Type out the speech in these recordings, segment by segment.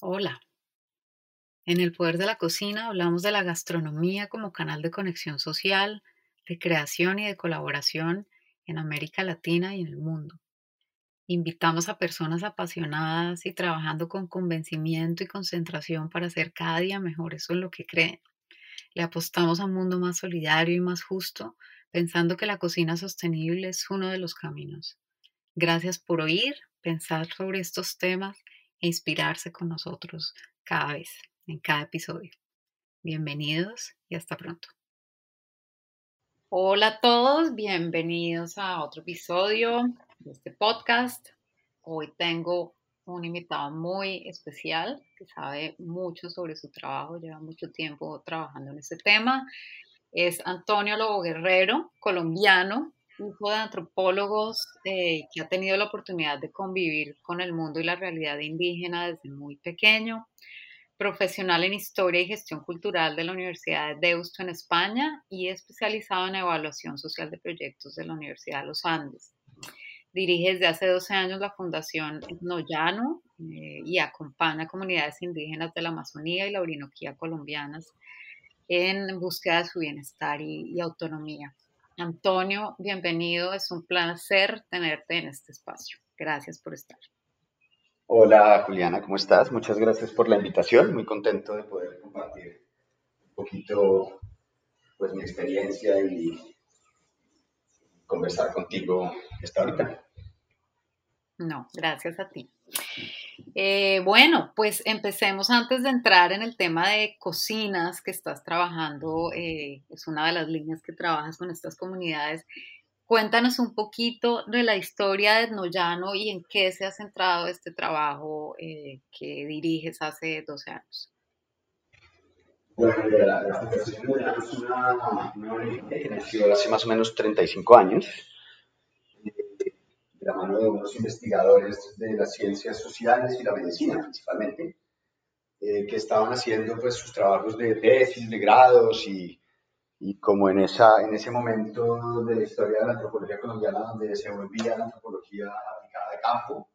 Hola. En el poder de la cocina hablamos de la gastronomía como canal de conexión social, de creación y de colaboración en América Latina y en el mundo. Invitamos a personas apasionadas y trabajando con convencimiento y concentración para hacer cada día mejor eso en lo que creen. Le apostamos a un mundo más solidario y más justo, pensando que la cocina sostenible es uno de los caminos. Gracias por oír, pensar sobre estos temas e inspirarse con nosotros cada vez, en cada episodio. Bienvenidos y hasta pronto. Hola a todos, bienvenidos a otro episodio de este podcast. Hoy tengo un invitado muy especial que sabe mucho sobre su trabajo, lleva mucho tiempo trabajando en este tema. Es Antonio Lobo Guerrero, colombiano, hijo de antropólogos eh, que ha tenido la oportunidad de convivir con el mundo y la realidad indígena desde muy pequeño, profesional en historia y gestión cultural de la Universidad de Deusto en España y especializado en evaluación social de proyectos de la Universidad de los Andes. Dirige desde hace 12 años la Fundación Noyano eh, y acompaña a comunidades indígenas de la Amazonía y la Orinoquía colombianas en búsqueda de su bienestar y autonomía. Antonio, bienvenido. Es un placer tenerte en este espacio. Gracias por estar. Hola Juliana, ¿cómo estás? Muchas gracias por la invitación. Muy contento de poder compartir un poquito pues, mi experiencia y conversar contigo esta ahorita. No, gracias a ti. Eh, bueno, pues empecemos antes de entrar en el tema de cocinas que estás trabajando, eh, es una de las líneas que trabajas con estas comunidades. Cuéntanos un poquito de la historia de Noyano y en qué se ha centrado este trabajo eh, que diriges hace 12 años. Bueno, la, la Fundación Noyano es una, una que nació hace más o menos 35 años la mano de unos investigadores de las ciencias sociales y la medicina principalmente, eh, que estaban haciendo pues sus trabajos de tesis, de grados y, y, como en, esa, en ese momento de la historia de la antropología colombiana donde se volvía la antropología aplicada de campo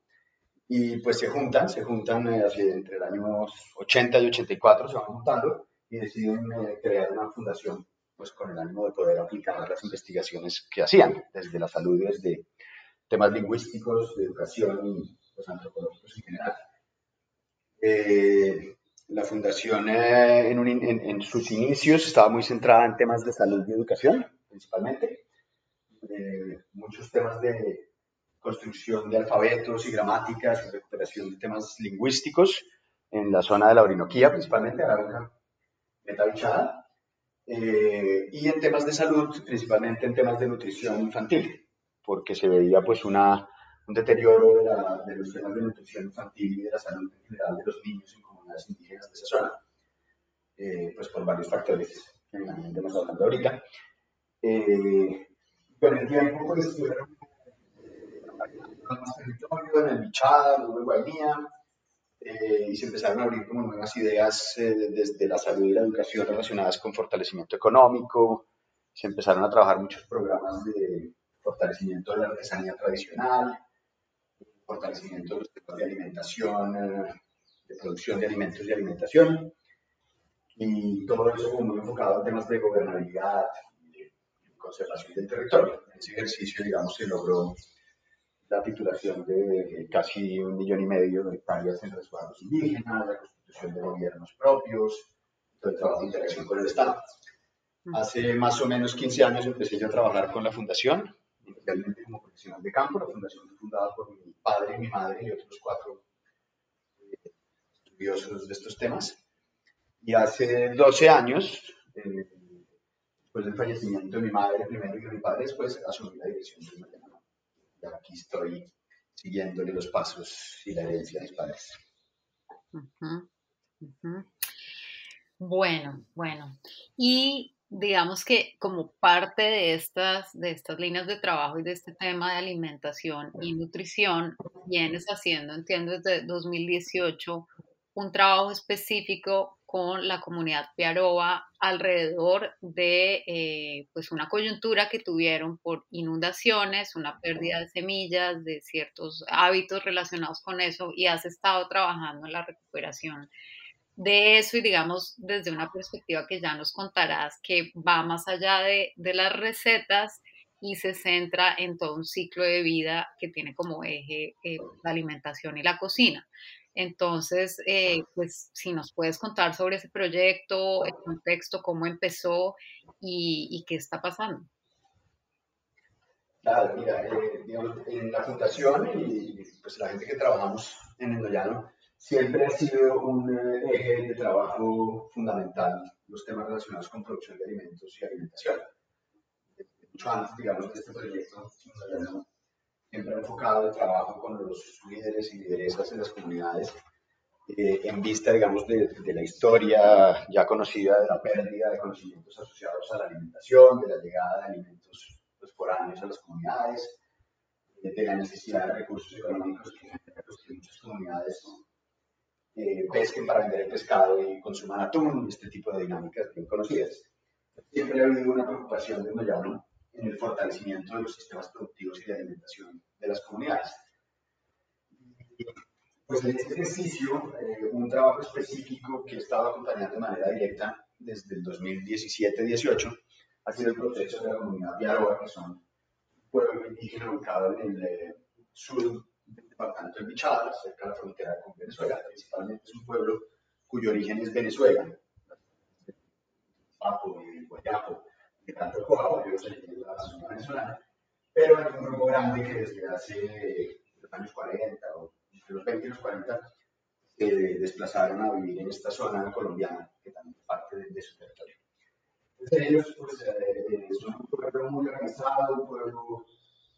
y pues se juntan, se juntan eh, entre el año 80 y 84 se van juntando y deciden eh, crear una fundación pues con el ánimo de poder aplicar las investigaciones que hacían desde la salud y desde temas lingüísticos, de educación y pues, antropológicos en general. Eh, la fundación eh, en, sus inicios estaba muy centrada en temas de salud y educación, principalmente. Eh, muchos temas de construcción de alfabetos y gramáticas, recuperación de temas lingüísticos en la zona de la Orinoquía, principalmente, Arauca, Metabichada, y en temas de salud, principalmente en temas de nutrición infantil porque se veía pues una, un deterioro de, la, de, los temas de nutrición infantil y de la salud en general de los niños en comunidades indígenas de esa zona, eh, pues por varios factores que hemos hablando ahorita. Eh, con el tiempo pues estuvieron más territorio en el Bichada, luego en Guainía, eh, y se empezaron a abrir como nuevas ideas desde la salud y la educación relacionadas con fortalecimiento económico, se empezaron a trabajar muchos programas de fortalecimiento de la artesanía tradicional, fortalecimiento de los temas de alimentación, de producción de alimentos y alimentación, y todo eso muy enfocado en temas de gobernabilidad y conservación del territorio. En ese ejercicio, digamos, se logró la titulación de casi un millón y medio de hectáreas en resguardos indígenas, la constitución de gobiernos propios, todo el trabajo de interacción con el Estado. Hace más o menos 15 años empecé yo a trabajar con la fundación inicialmente como profesional de campo. La fundación fue fundada por mi padre, mi madre y otros cuatro eh, estudiosos de estos temas. Y hace 12 años, eh, después del fallecimiento de mi madre primero y de mi padre después, asumí la dirección de Mariana. Y aquí estoy siguiéndole los pasos y la herencia de mis padres. Bueno, bueno. Y digamos que como parte de estas, de estas líneas de trabajo y de este tema de alimentación y nutrición, vienes haciendo, entiendo, desde 2018 un trabajo específico con la comunidad Piaroba alrededor de eh, pues una coyuntura que tuvieron por inundaciones, una pérdida de semillas, de ciertos hábitos relacionados con eso y has estado trabajando en la recuperación de eso y digamos desde una perspectiva que ya nos contarás que va más allá de, de las recetas y se centra en todo un ciclo de vida que tiene como eje eh, la alimentación y la cocina. Entonces, eh, pues si nos puedes contar sobre ese proyecto, el contexto, cómo empezó y, qué está pasando. Claro, eh, digamos, en la fundación y pues la gente que trabajamos en Endollano, siempre ha sido un eh, eje de trabajo fundamental los temas relacionados con producción de alimentos y alimentación. Mucho antes, digamos, de este proyecto, siempre enfocado el trabajo con los líderes y lideresas en las comunidades, eh, en vista, digamos, de, de, la historia ya conocida de la pérdida de conocimientos asociados a la alimentación, de la llegada de alimentos pues, foráneos a las comunidades, de la necesidad de recursos económicos que, que muchas comunidades eh, pesquen para vender el pescado y consuman atún, este tipo de dinámicas bien conocidas. Siempre ha habido una preocupación de Moyano en el fortalecimiento de los sistemas productivos y de alimentación de las comunidades. Pues en este ejercicio, eh, un trabajo específico que he estado acompañando de manera directa desde el 2017-18 ha sido el proceso de la comunidad de Aroa, que son un pueblo indígena en el eh, sur departamento de Bichada, cerca de la frontera con Venezuela. Principalmente es un pueblo cuyo origen es Venezuela, Papo y Guayapo, de tanto Coabo, yo soy de la zona venezolana, pero hay un grupo grande que desde hace los años 40 o entre los 20 y los 40 se desplazaron a vivir en esta zona colombiana, que también es parte de, su territorio. Entonces ellos pues, eh, son un pueblo muy organizado, un pueblo,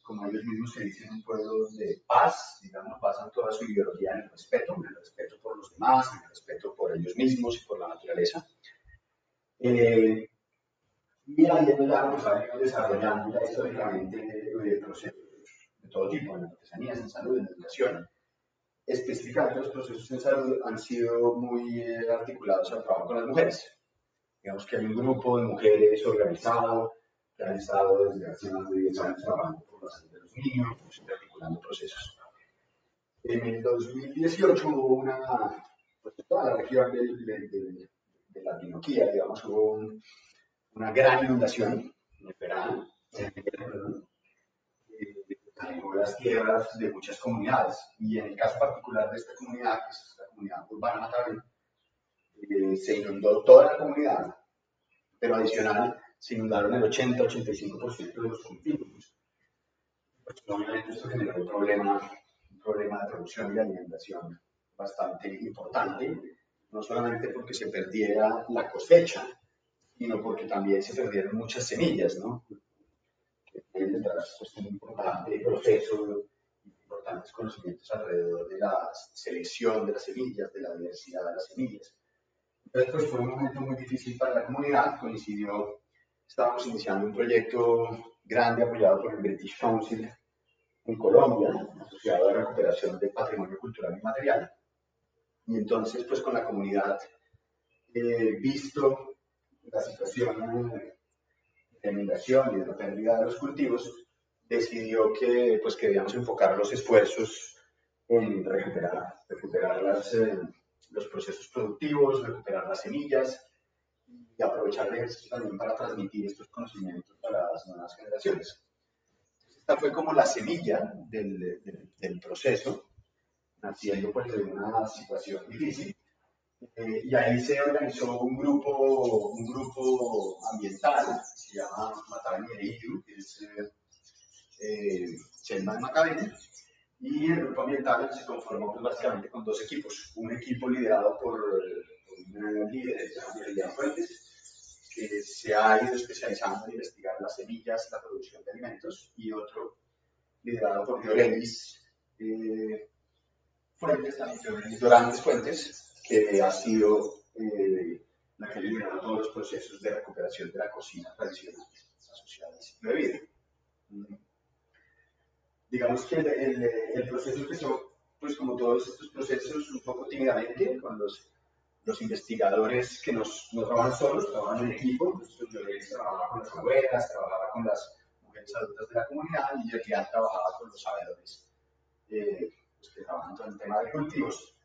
como ellos mismos se dicen, un pueblo de paz, digamos, basan toda su ideología en el respeto, en el respeto por los demás, en el respeto por ellos mismos y por la naturaleza. Eh, y ahí en Milano pues ha venido desarrollando ya históricamente eh, procesos de todo tipo, en artesanías, en salud, en educación. Específicamente los procesos en salud han sido muy eh, articulados al trabajo con las mujeres. Digamos que hay un grupo de mujeres organizado, que han estado desde hace más de 10 años trabajando de los niños, articulando procesos. En el 2018 hubo una, pues toda la región de, de, de, de la Tinoquía, digamos, hubo un, una gran inundación el verano, en las tierras de muchas comunidades. Y en el caso particular de esta comunidad, que es la comunidad urbana Matavel, eh, se inundó toda la comunidad, pero adicional se inundaron el 80-85% de los cultivos. Obviamente esto generó un problema, un problema de producción y de alimentación bastante importante, no solamente porque se perdiera la cosecha, sino porque también se perdieron muchas semillas, ¿no? Que tienen detrás pues, un importante proceso, importantes conocimientos alrededor de la selección de las semillas, de la diversidad de las semillas. Entonces, pues fue un momento muy difícil para la comunidad, coincidió, estábamos iniciando un proyecto grande apoyado por el British Council en Colombia, asociado a la recuperación del patrimonio cultural y material. Y entonces, pues con la comunidad, eh, visto la situación de inundación y de la pérdida de los cultivos, decidió que, pues, que enfocar los esfuerzos en recuperar, recuperar las, eh, los procesos productivos, recuperar las semillas y aprovechar el ejercicio también para transmitir estos conocimientos las nuevas generaciones. Esta fue como la semilla del, del, del proceso, naciendo pues de una situación difícil eh, y ahí se organizó un grupo, un grupo ambiental, se llama Mataveni Eriyu, que es eh, Chelman Macabene, y el grupo ambiental se conformó pues, básicamente con dos equipos. Un equipo liderado por, un líder, de Fuentes, que se ha ido especializando en investigar las semillas, la producción de alimentos, y otro liderado por Diorelis eh, Fuentes, también Dorantes Fuentes, que ha sido eh, la que ha liderado todos los procesos de recuperación de la cocina tradicional asociada al ciclo de vida. Mm. Digamos que el, el, proceso empezó, pues como todos estos procesos, un poco tímidamente, con los los investigadores que nos, no trabajan solos, trabajan en equipo, entonces yo trabajaba con las abuelas, trabajaba con las mujeres adultas de la comunidad y yo ya trabajaba con los sabedores eh, pues, que trabajan todo el tema de cultivos.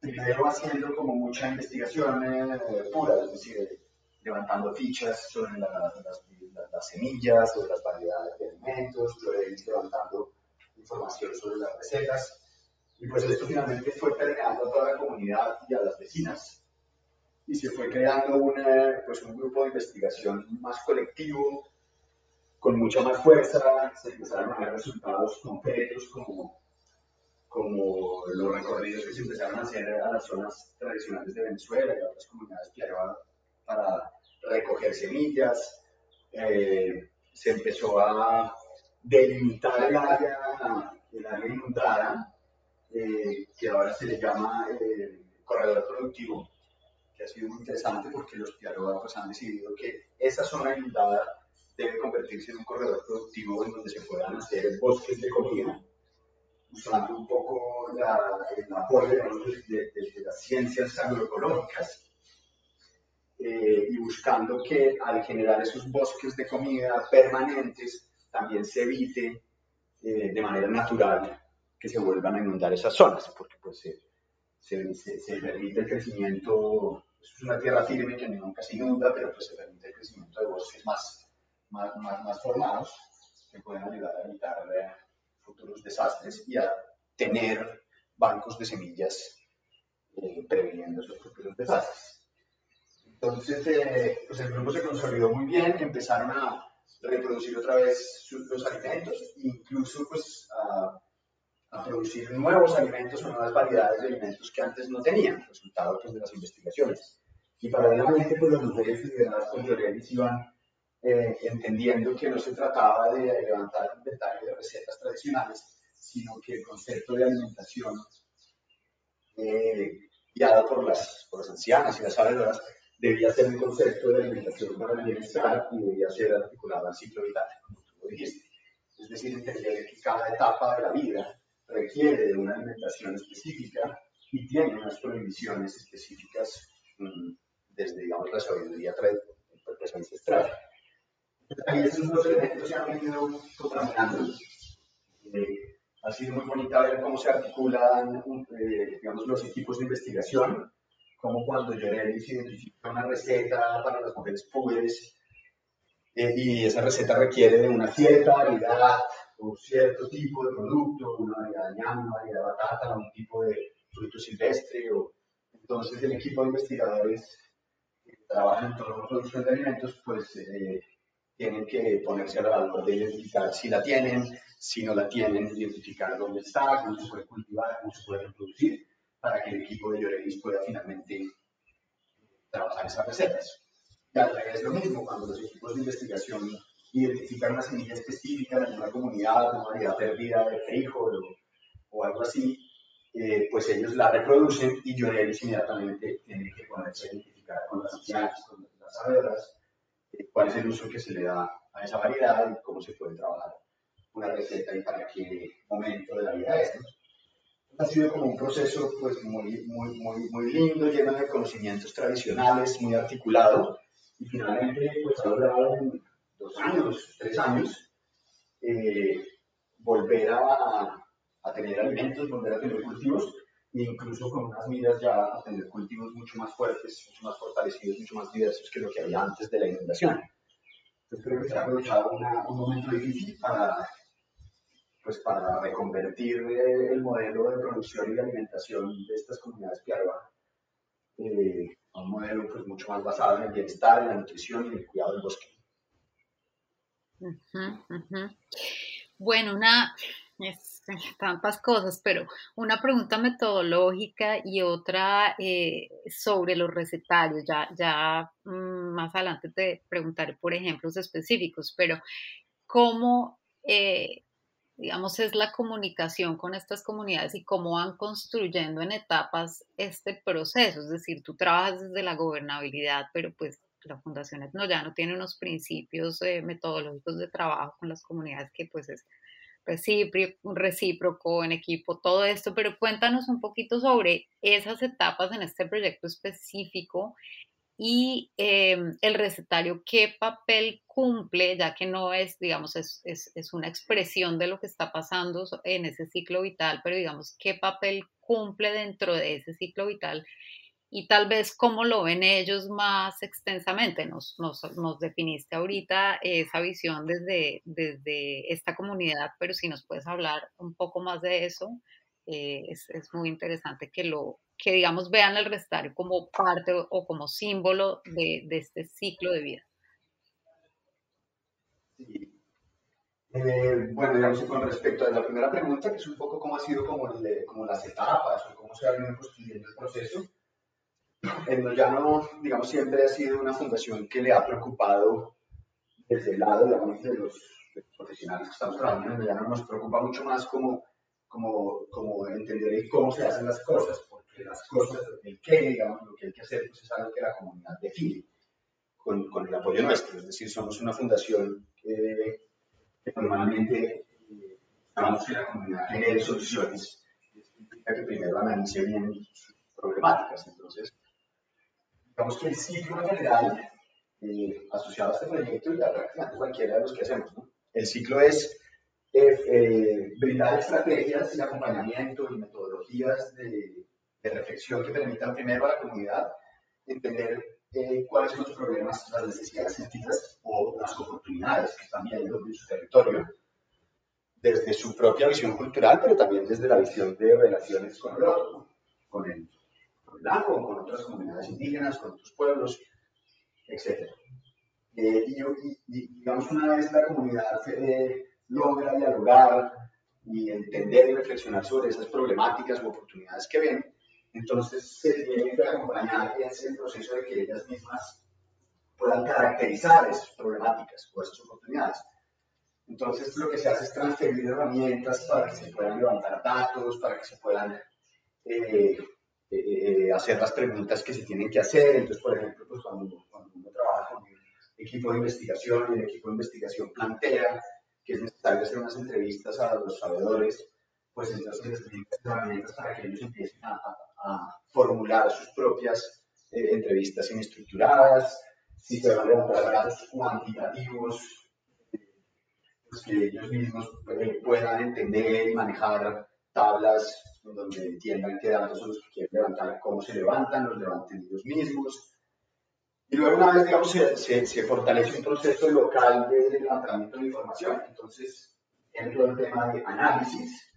Primero haciendo como mucha investigación eh, pura, es decir, levantando fichas sobre las, las, semillas, sobre las variedades de alimentos, levantando información sobre las recetas. Y pues esto finalmente fue permeando a toda la comunidad y a las vecinas. Y se fue creando una, pues un grupo de investigación más colectivo, con mucha más fuerza, se empezaron a ver resultados concretos como, como los recorridos que se empezaron a hacer a las zonas tradicionales de Venezuela y a otras comunidades para recoger semillas. Eh, se empezó a delimitar el área, el área inundada, eh, que ahora se le llama eh, corredor productivo, que ha sido muy interesante porque los Piaroa pues, han decidido que esa zona inundada debe convertirse en un corredor productivo en donde se puedan hacer bosques de comida, usando un poco la, el apoyo de, de, las ciencias agroecológicas eh, y buscando que al generar esos bosques de comida permanentes también se evite eh, de manera natural que se vuelvan a inundar esas zonas, porque pues se, se, se, permite el crecimiento, es una tierra firme que nunca se inunda, pero pues se permite el crecimiento de bosques más, más, más, más formados que pueden ayudar a evitar eh, futuros desastres y a tener bancos de semillas previniendo esos futuros desastres. Entonces, eh, pues el grupo se consolidó muy bien, empezaron a reproducir otra vez los alimentos, incluso pues a, producir nuevos alimentos o nuevas variedades de alimentos que antes no tenían, resultado pues, de las investigaciones. Y paralelamente, pues las mujeres lideradas por Llorelis iban eh, entendiendo que no se trataba de levantar un inventario de recetas tradicionales, sino que el concepto de alimentación eh, guiado por las, por las ancianas y las sabedoras debía ser un concepto de alimentación para el bienestar y debía ser articulado al ciclo vital, como tú lo dijiste. Es decir, entender que cada etapa de la vida requiere de una alimentación específica y tiene unas prohibiciones específicas mm, desde, digamos, la sabiduría pues, ancestral. Ahí esos dos elementos se han venido contaminando. Eh, ha sido muy bonita ver cómo se articulan, eh, digamos, los equipos de investigación como cuando Llorelis identifica una receta para las mujeres pobres eh, y esa receta requiere de una cierta variedad o cierto tipo de producto, una variedad de ñame, una variedad de batata, un tipo de fruto silvestre. O... Entonces el equipo de investigadores que trabajan en toda la producción de alimentos, pues eh, tienen que ponerse a la labor de identificar si la tienen, si no la tienen, identificar dónde está, cómo se puede cultivar, cómo se puede reproducir para que el equipo de Llorelis pueda finalmente trabajar esas recetas. Y al revés lo mismo, cuando los equipos de investigación identifican una semilla específica en una comunidad, una variedad perdida de frijol o, algo así, eh, pues ellos la reproducen y Llorelis inmediatamente tiene que ponerse a identificar con las ancianas, con las sabedoras, eh, cuál es el uso que se le da a esa variedad y cómo se puede trabajar una receta y para qué momento de la vida es ha sido como un proceso pues muy, muy, muy, muy lindo, lleno de conocimientos tradicionales, muy articulado, y finalmente pues ha logrado en dos años, tres años, eh, volver a, tener alimentos, volver a tener cultivos, e incluso con unas miras ya a tener cultivos mucho más fuertes, mucho más fortalecidos, mucho más diversos que lo que había antes de la inundación. Entonces creo que se ha aprovechado un momento difícil para pues para reconvertir el modelo de producción y de alimentación de estas comunidades piarva eh, a un modelo pues, mucho más basado en el bienestar, en la nutrición y en el cuidado del bosque. Bueno, una, tantas cosas, pero una pregunta metodológica y otra eh, sobre los recetarios. Ya, ya mm, más adelante te preguntaré por ejemplos específicos, pero ¿cómo eh, digamos, es la comunicación con estas comunidades y cómo van construyendo en etapas este proceso. Es decir, tú trabajas desde la gobernabilidad, pero pues la Fundación no, ya no tiene unos principios eh, metodológicos de trabajo con las comunidades que pues es recíproco, en equipo, todo esto, pero cuéntanos un poquito sobre esas etapas en este proyecto específico y em, el recetario, qué papel cumple, ya que no es, digamos, es, es, es, una expresión de lo que está pasando en ese ciclo vital, pero digamos, qué papel cumple dentro de ese ciclo vital y tal vez cómo lo ven ellos más extensamente. Nos, nos, definiste ahorita esa visión desde, desde esta comunidad, pero si nos puedes hablar un poco más de eso, eh, es, es muy interesante que lo, que digamos vean el recetario como parte o como símbolo de, de este ciclo de vida. Eh, bueno, digamos, con respecto a la primera pregunta, que es un poco cómo ha sido como, como las etapas o cómo se ha venido construyendo el proceso, el Llano, digamos, siempre ha sido una fundación que le ha preocupado desde el lado, digamos, de los, profesionales que estamos trabajando en el Llano, nos preocupa mucho más como, como, como entender cómo se hacen las cosas, las cosas, el qué, digamos, lo que hay que hacer, pues es algo que la comunidad define con, con el apoyo nuestro. Es decir, somos una fundación que, normalmente eh, estamos en la comunidad genere soluciones. Que primero analice bien sus problemáticas. Entonces, digamos que el ciclo en general eh, asociado a este proyecto y a prácticamente cualquiera de los que hacemos, ¿no? El ciclo es eh, eh brindar estrategias y acompañamiento y metodologías de de reflexión que permitan primero a la comunidad entender eh, cuáles son los problemas, las necesidades sentidas o las oportunidades que están viendo en su territorio, desde su propia visión cultural, pero también desde la visión de relaciones con el otro, con el, agua, con otras comunidades indígenas, con otros pueblos, etc. Eh, y, digamos, una vez la comunidad eh, logra dialogar y entender y reflexionar sobre esas problemáticas u oportunidades que ven, entonces se tiene que acompañar ese proceso de que ellas mismas puedan caracterizar esas problemáticas o esas oportunidades. Entonces lo que se hace es transferir herramientas para que se puedan levantar datos, para que se puedan eh, eh, eh, hacer las preguntas que se tienen que hacer. Entonces, por ejemplo, pues cuando, cuando uno trabaja con el equipo de investigación el equipo de investigación plantea que es necesario hacer unas entrevistas a los sabedores, pues entonces les herramientas para que ellos empiecen a, formular sus propias eh, entrevistas estructuradas, si se van a levantar datos cuantitativos, pues que ellos mismos eh, puedan entender y manejar tablas donde entiendan qué datos son los que quieren levantar, cómo se levantan, los levanten ellos mismos. Y luego una vez, digamos, se, se, fortalece un proceso local de levantamiento de información, entonces entra el tema de análisis,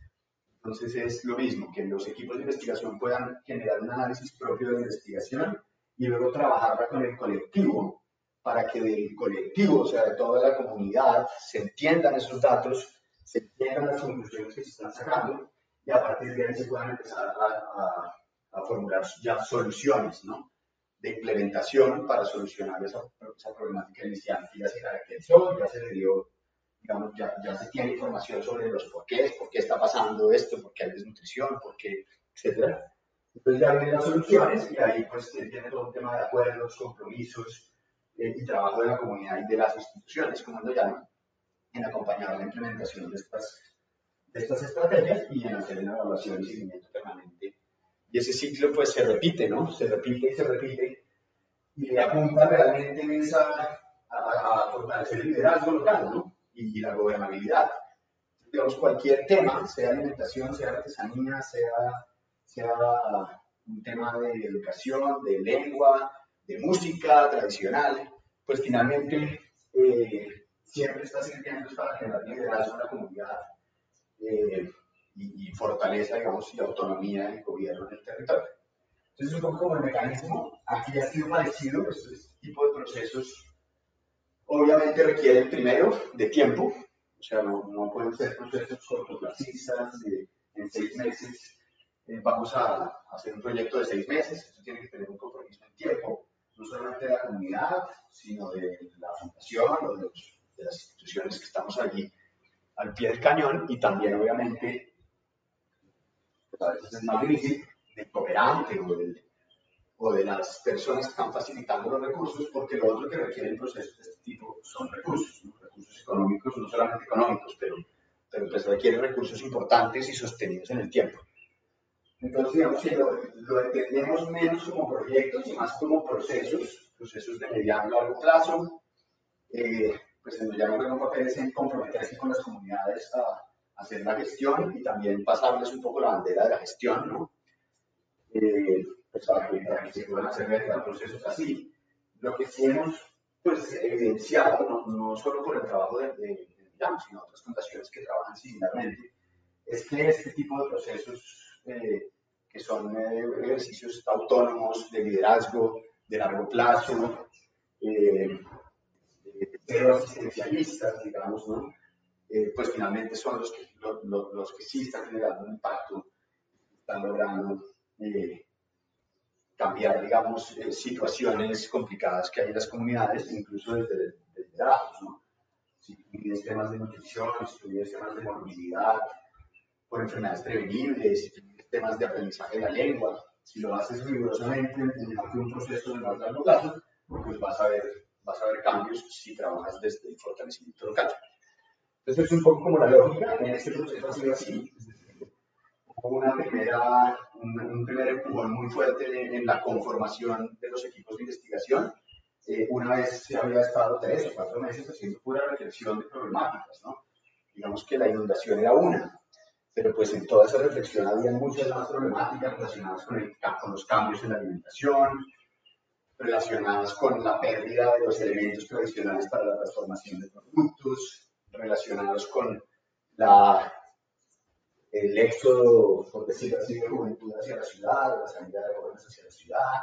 entonces es lo mismo, que los equipos de investigación puedan generar un análisis propio de investigación y luego trabajarla con el colectivo para que del colectivo, o sea, de toda la comunidad, se entiendan esos datos, se entiendan las conclusiones que se están sacando y a partir de ahí se puedan empezar a, a, formular ya soluciones, ¿no? de implementación para solucionar esa, esa problemática inicial que ya se caracterizó, ya se le dio digamos, ya, ya, se tiene información sobre los porqués, por qué está pasando esto, por qué hay desnutrición, por qué, etc. Entonces ya vienen las soluciones y ahí pues tiene todo un tema de acuerdos, compromisos eh, y trabajo de la comunidad y de las instituciones, como lo llaman, en acompañar la implementación de estas, de estas estrategias y en hacer una evaluación y seguimiento permanente. Y ese ciclo pues se repite, ¿no? Se repite y se repite y apunta realmente en esa, a, a fortalecer el liderazgo local, ¿no? y la gobernabilidad. Digamos, cualquier tema, sea alimentación, sea artesanía, sea, sea un tema de educación, de lengua, de música tradicional, pues finalmente eh, siempre está sirviendo para generar liderazgo en la comunidad eh, y, fortaleza, digamos, y autonomía del gobierno en el territorio. Entonces, poco como el mecanismo, aquí ha sido parecido, este tipo de procesos Obviamente requieren primero de tiempo, o sea, no, no pueden ser procesos cortoplacistas en seis meses. Eh, vamos a, hacer un proyecto de seis meses, eso tiene que tener un compromiso en tiempo, no solamente de la comunidad, sino de la fundación o de, de las instituciones que estamos allí al pie del cañón y también obviamente, a veces es más difícil, del cooperante o o de las personas que están facilitando los recursos, porque lo otro que requiere el proceso de este tipo son recursos, recursos económicos, no solamente económicos, pero, pero pues requiere recursos importantes y sostenidos en el tiempo. Entonces, digamos que lo, lo, entendemos menos como proyectos y más como procesos, procesos de mediano y largo plazo. Eh, pues en ya no un papel es en comprometerse con las comunidades a, hacer la gestión y también pasarles un poco la bandera de la gestión, ¿no? Eh, pues para que, se puedan hacer procesos así. Lo que sí hemos pues, evidenciado, no, no solo por el trabajo de, de, sino otras fundaciones que trabajan similarmente, es que este tipo de procesos eh, que son eh, ejercicios autónomos de liderazgo de largo plazo, eh, pero asistencialistas, digamos, ¿no? Eh, pues finalmente son los que, los que sí están generando un impacto, están logrando cambiar, digamos, situaciones complicadas que hay en las comunidades, incluso desde, el trabajo, ¿no? Si tienes temas de nutrición, si tienes temas de movilidad, por enfermedades prevenibles, si tienes temas de aprendizaje de la lengua, si lo haces rigurosamente en un proceso de más largo plazo, pues vas a ver, vas a ver cambios si trabajas desde el fortalecimiento local. Entonces es un poco como la lógica, en este proceso ha sido así. Hubo una primera, un, primer empujón muy fuerte en, la conformación de los equipos de investigación. Eh, una vez se había estado tres o cuatro meses haciendo pura reflexión de problemáticas, ¿no? Digamos que la inundación era una, pero pues en toda esa reflexión había muchas más problemáticas relacionadas con, el, con los cambios en la alimentación, relacionadas con la pérdida de los elementos tradicionales para la transformación de productos, relacionados con la, el éxodo, por decirlo así, de juventud hacia la ciudad, la salida de jóvenes hacia la ciudad,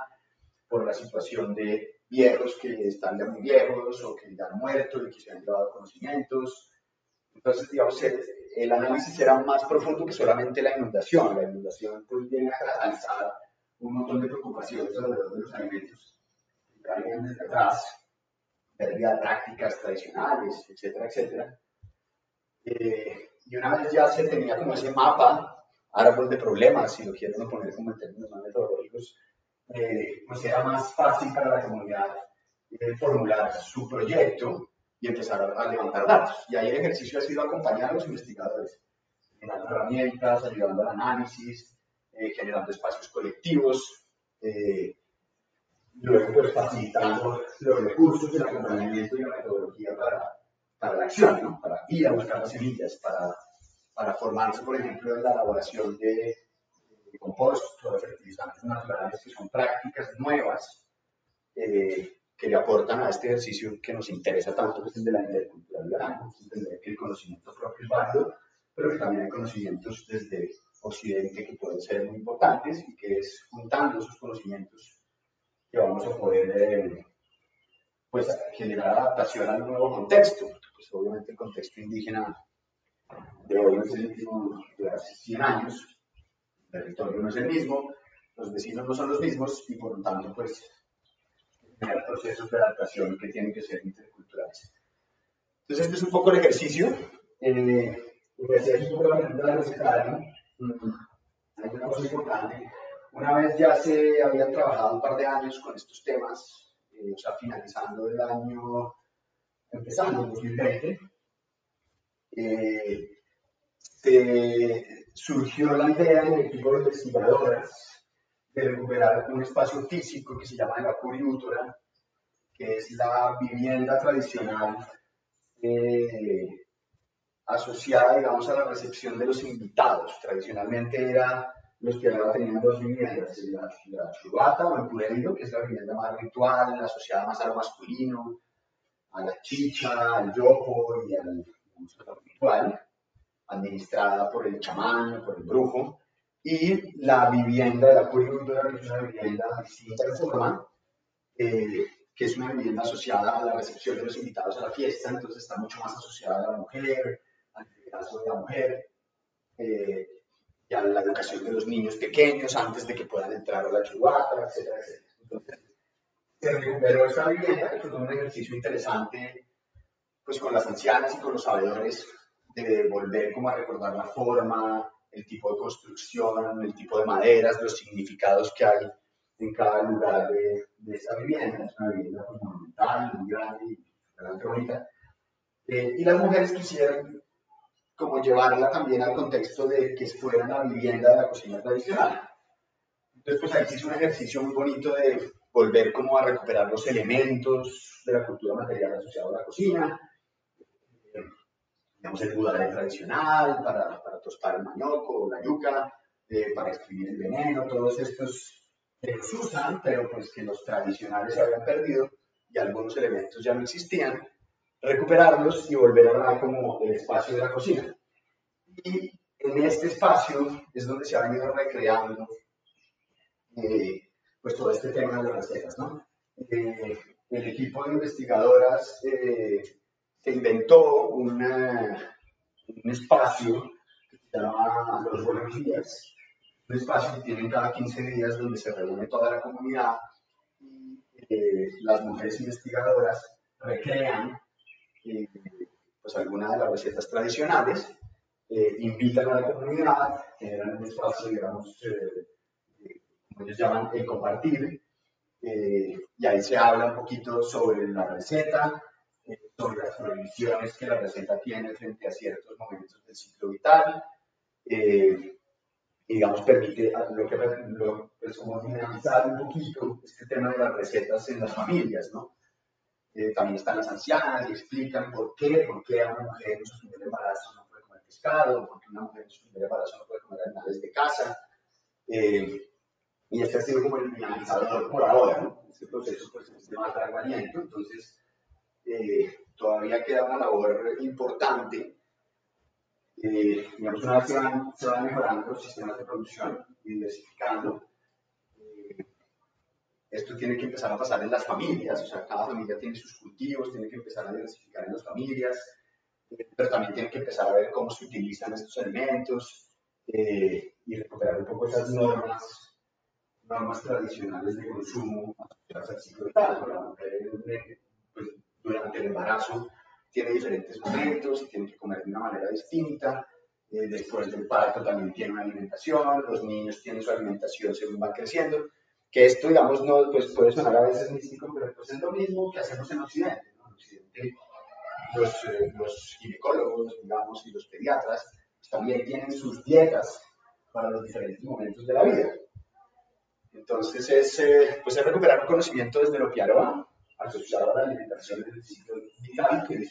por la situación de viejos que están ya muy viejos o que ya han muerto y que se han llevado conocimientos. Entonces, digamos, el análisis era más profundo que solamente la inundación. La inundación pues, viene a catalizar un montón de preocupaciones alrededor de los alimentos traían desde atrás, pérdida de prácticas tradicionales, etcétera, etcétera. Eh, y una vez ya se tenía como ese mapa, árbol de problemas, si lo quieren poner como en términos más metodológicos, eh, pues era más fácil para la comunidad eh, formular su proyecto y empezar a, levantar datos. Y ahí el ejercicio ha sido acompañar a los investigadores, generando herramientas, ayudando al análisis, eh, generando espacios colectivos, eh, luego pues facilitando los recursos, el acompañamiento y la metodología para, para la acción, ¿no? para ir a buscar las semillas, para, para formarse, por ejemplo, en la elaboración de, de compostos o de fertilizantes naturales, que son prácticas nuevas. Eh, que le aportan a este ejercicio que nos interesa tanto, que es el de la interculturalidad, entender que el conocimiento propio es válido, pero que también hay conocimientos desde Occidente que pueden ser muy importantes y que es juntando esos conocimientos que vamos a poder eh, pues, generar adaptación al nuevo contexto. Pues obviamente el contexto indígena de hoy no es el mismo de hace 100 años, el territorio no es el mismo, los vecinos no son los mismos y por lo tanto pues procesos de adaptación que tienen que ser interculturales. Entonces, este es un poco el ejercicio. Eh, que hacía es un poco la pregunta de la Hay una cosa importante. Una vez ya se habían trabajado un par de años con estos temas, eh, o sea, finalizando el año, empezando el 2020, eh, surgió la idea en el equipo de investigadoras de recuperar un espacio físico que se llama la curiútora, que es la vivienda tradicional eh, asociada, digamos, a la recepción de los invitados. Tradicionalmente era los que ahora tenían dos viviendas, la, la chubata o el pureiro, que es la vivienda más ritual, asociada más a lo masculino, a la chicha, al yopo y al ritual, administrada por el chamán, por el brujo y la vivienda de la puricultura, que es una vivienda distinta de forma, eh, que es una vivienda asociada a la recepción de los invitados a la fiesta, entonces está mucho más asociada a la mujer, al caso de la mujer, eh, y a la educación de los niños pequeños antes de que puedan entrar a la chubata, etcétera, etcétera. Entonces, se recuperó esta vivienda, que fue un ejercicio interesante, pues con las ancianas y con los sabedores, de volver como a recordar la forma, el tipo de construcción, el tipo de maderas, los significados que hay en cada lugar de, de esa vivienda. Es una vivienda pues, monumental, muy grande y bastante bonita. Eh, y las mujeres quisieron como llevarla también al contexto de que fuera la vivienda de la cocina tradicional. Entonces, pues ahí se hizo un ejercicio muy bonito de volver como a recuperar los elementos de la cultura material asociada a la cocina, digamos el budare tradicional para, para tostar el manioco, la yuca, eh, para escribir el veneno, todos estos que los usan, pero pues que los tradicionales se habían perdido y algunos elementos ya no existían, recuperarlos y volver a dar como el espacio de la cocina. Y en este espacio es donde se ha venido recreando eh, pues todo este tema de las recetas, ¿no? Eh, el equipo de investigadoras eh, inventó un espacio que se llama Los Buenos Días, un espacio que tienen cada 15 días donde se reúne toda la comunidad y las mujeres investigadoras recrean pues algunas de las recetas tradicionales, invitan a la comunidad, generan un espacio, digamos, como ellos llaman, el compartir. Eh, y ahí se habla un poquito sobre la receta, eh, sobre las prohibiciones que la receta tiene frente a ciertos momentos del ciclo vital. Eh, y digamos, permite lo que lo, pues, como dinamizar un poquito este tema de las recetas en las familias, ¿no? También están las ancianas y explican por qué, por qué una mujer en su primer embarazo no puede comer pescado, por qué una mujer en su primer embarazo no puede comer animales de casa. Y este ha sido como el finalizador por ahora, ¿no? Este proceso pues, es de más largo aliento, entonces eh, todavía queda una labor importante. Eh, digamos, una vez se van, se van, mejorando los sistemas de producción y diversificando, eh, esto tiene que empezar a pasar en las familias, o sea, cada familia tiene sus cultivos, tiene que empezar a diversificar en las familias, pero también tiene que empezar a ver cómo se utilizan estos alimentos y recuperar un poco esas normas normas tradicionales de consumo asociadas al ciclo vital. La mujer pues, durante el embarazo tiene diferentes momentos tiene que comer de una manera distinta. Eh, después del parto también tiene una alimentación, los niños tienen su alimentación según van creciendo. Que esto, digamos, no, pues puede sonar a veces místico, pero pues es lo mismo que hacemos en Occidente. En Occidente los, eh, los ginecólogos, digamos, y los pediatras pues, también tienen sus dietas para los diferentes momentos de la vida. Entonces es, eh, pues es recuperar un conocimiento desde lo Piaroa, asociado a la alimentación del ciclo vital, que,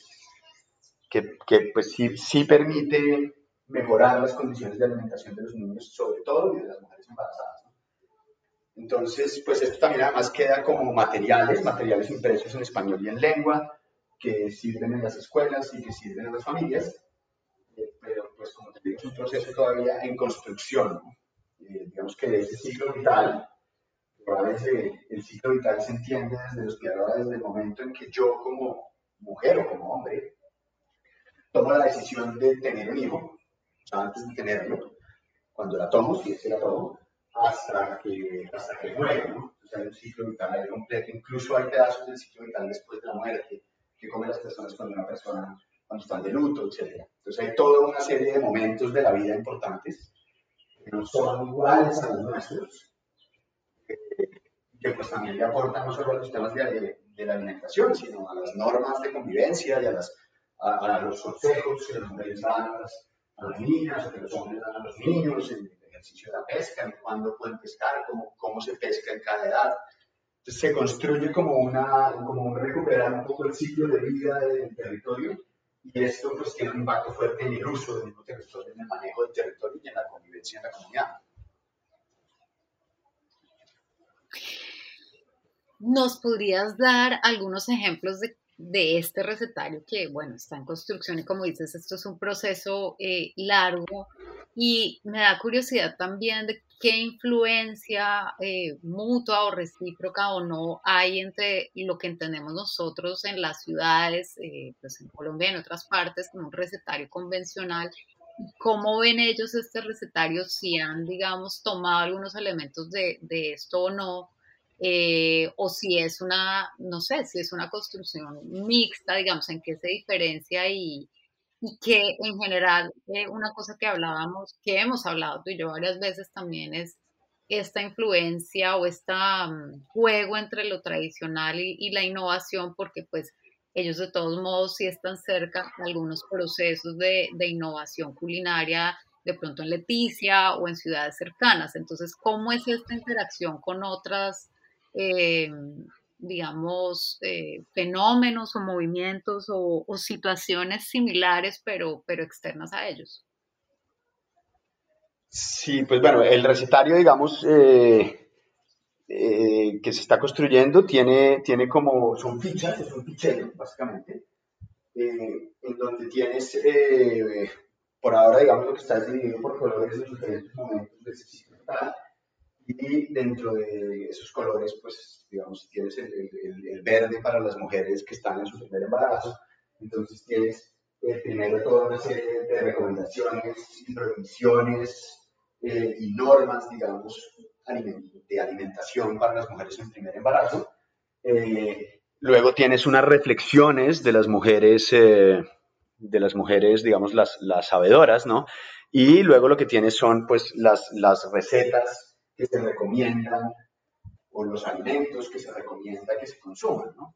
que, que pues sí, sí, permite mejorar las condiciones de alimentación de los niños, sobre todo, y de las mujeres embarazadas. Entonces, pues esto también además queda como materiales, materiales impresos en español y en lengua, que sirven en las escuelas y que sirven en las familias, eh, pero pues como te digo, es un proceso todavía en construcción. Eh, digamos que ese ciclo vital probablemente el ciclo vital se entiende desde los desde el momento en que yo como mujer o como hombre tomo la decisión de tener un hijo, o sea, antes de tenerlo, cuando la tomo, si es que la tomo, hasta que, hasta que muere, ¿no? O sea, hay un ciclo vital ahí completo, incluso hay pedazos del ciclo vital después de la muerte, que comen las personas cuando una persona, cuando están de luto, etc. Entonces hay toda una serie de momentos de la vida importantes que no son iguales a los nuestros, que pues también le aportan no solo a los temas de, de, la alimentación, sino a las normas de convivencia y a, las, a, los consejos que las mujeres dan a las, niñas o que los hombres dan a los niños el ejercicio de la pesca, en cuándo pueden pescar, cómo, cómo se pesca en cada edad. Entonces se construye como, una, como un recuperar un poco el ciclo de vida del territorio y esto pues tiene un impacto fuerte en el uso del mismo territorio, en el manejo del territorio y en la convivencia en la comunidad. ¿Nos podrías dar algunos ejemplos de, este recetario que, bueno, está en construcción y como dices, esto es un proceso eh, largo y me da curiosidad también de qué influencia eh, mutua o recíproca o no hay entre lo que entendemos nosotros en las ciudades, eh, pues en Colombia y en otras partes, como un recetario convencional ¿Cómo ven ellos este recetario? Si han, digamos, tomado algunos elementos de, de esto o no, eh, o si es una, no sé, si es una construcción mixta, digamos, en qué se diferencia y, y que en general eh, una cosa que hablábamos, que hemos hablado tú y yo varias veces también es esta influencia o este juego entre lo tradicional y, y, la innovación, porque pues ellos de todos modos sí están cerca de algunos procesos de, de innovación culinaria, de pronto en Leticia o en ciudades cercanas. Entonces, ¿cómo es esta interacción con otras, eh, digamos, eh, fenómenos o movimientos o, situaciones similares, pero, pero externas a ellos? Sí, pues bueno, el recetario, digamos, eh, que se está construyendo tiene, tiene como, son fichas, es un fichero, básicamente, en donde tienes, por ahora, digamos, lo que está dividido por colores en diferentes momentos del ciclo y dentro de esos colores, pues, digamos, tienes el, el, el, verde para las mujeres que están en su primer embarazo, entonces tienes primero toda una serie de recomendaciones y previsiones y normas, digamos, de alimentación para las mujeres en primer embarazo. Eh, luego tienes unas reflexiones de las mujeres, eh, de las mujeres, digamos, las, las sabedoras, ¿no? Y luego lo que tienes son, pues, las, las recetas que se recomiendan o los alimentos que se recomienda que se consuman, ¿no?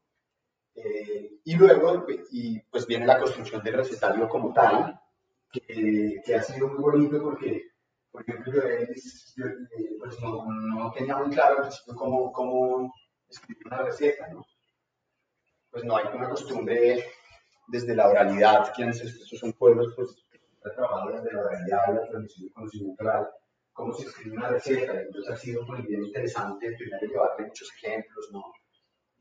Eh, y luego, y pues viene la construcción del recetario como tal, que, que ha sido muy bonito porque por ejemplo, yo, pues no, no, tenía muy claro cómo, cómo escribir una receta, ¿no? Pues no hay una costumbre desde la oralidad, quienes estos son pueblos pues, que han trabajado desde la oralidad, la transmisión del conocimiento oral, cómo se escribe una receta. Entonces ha sido muy bien interesante primero llevarle muchos ejemplos, ¿no?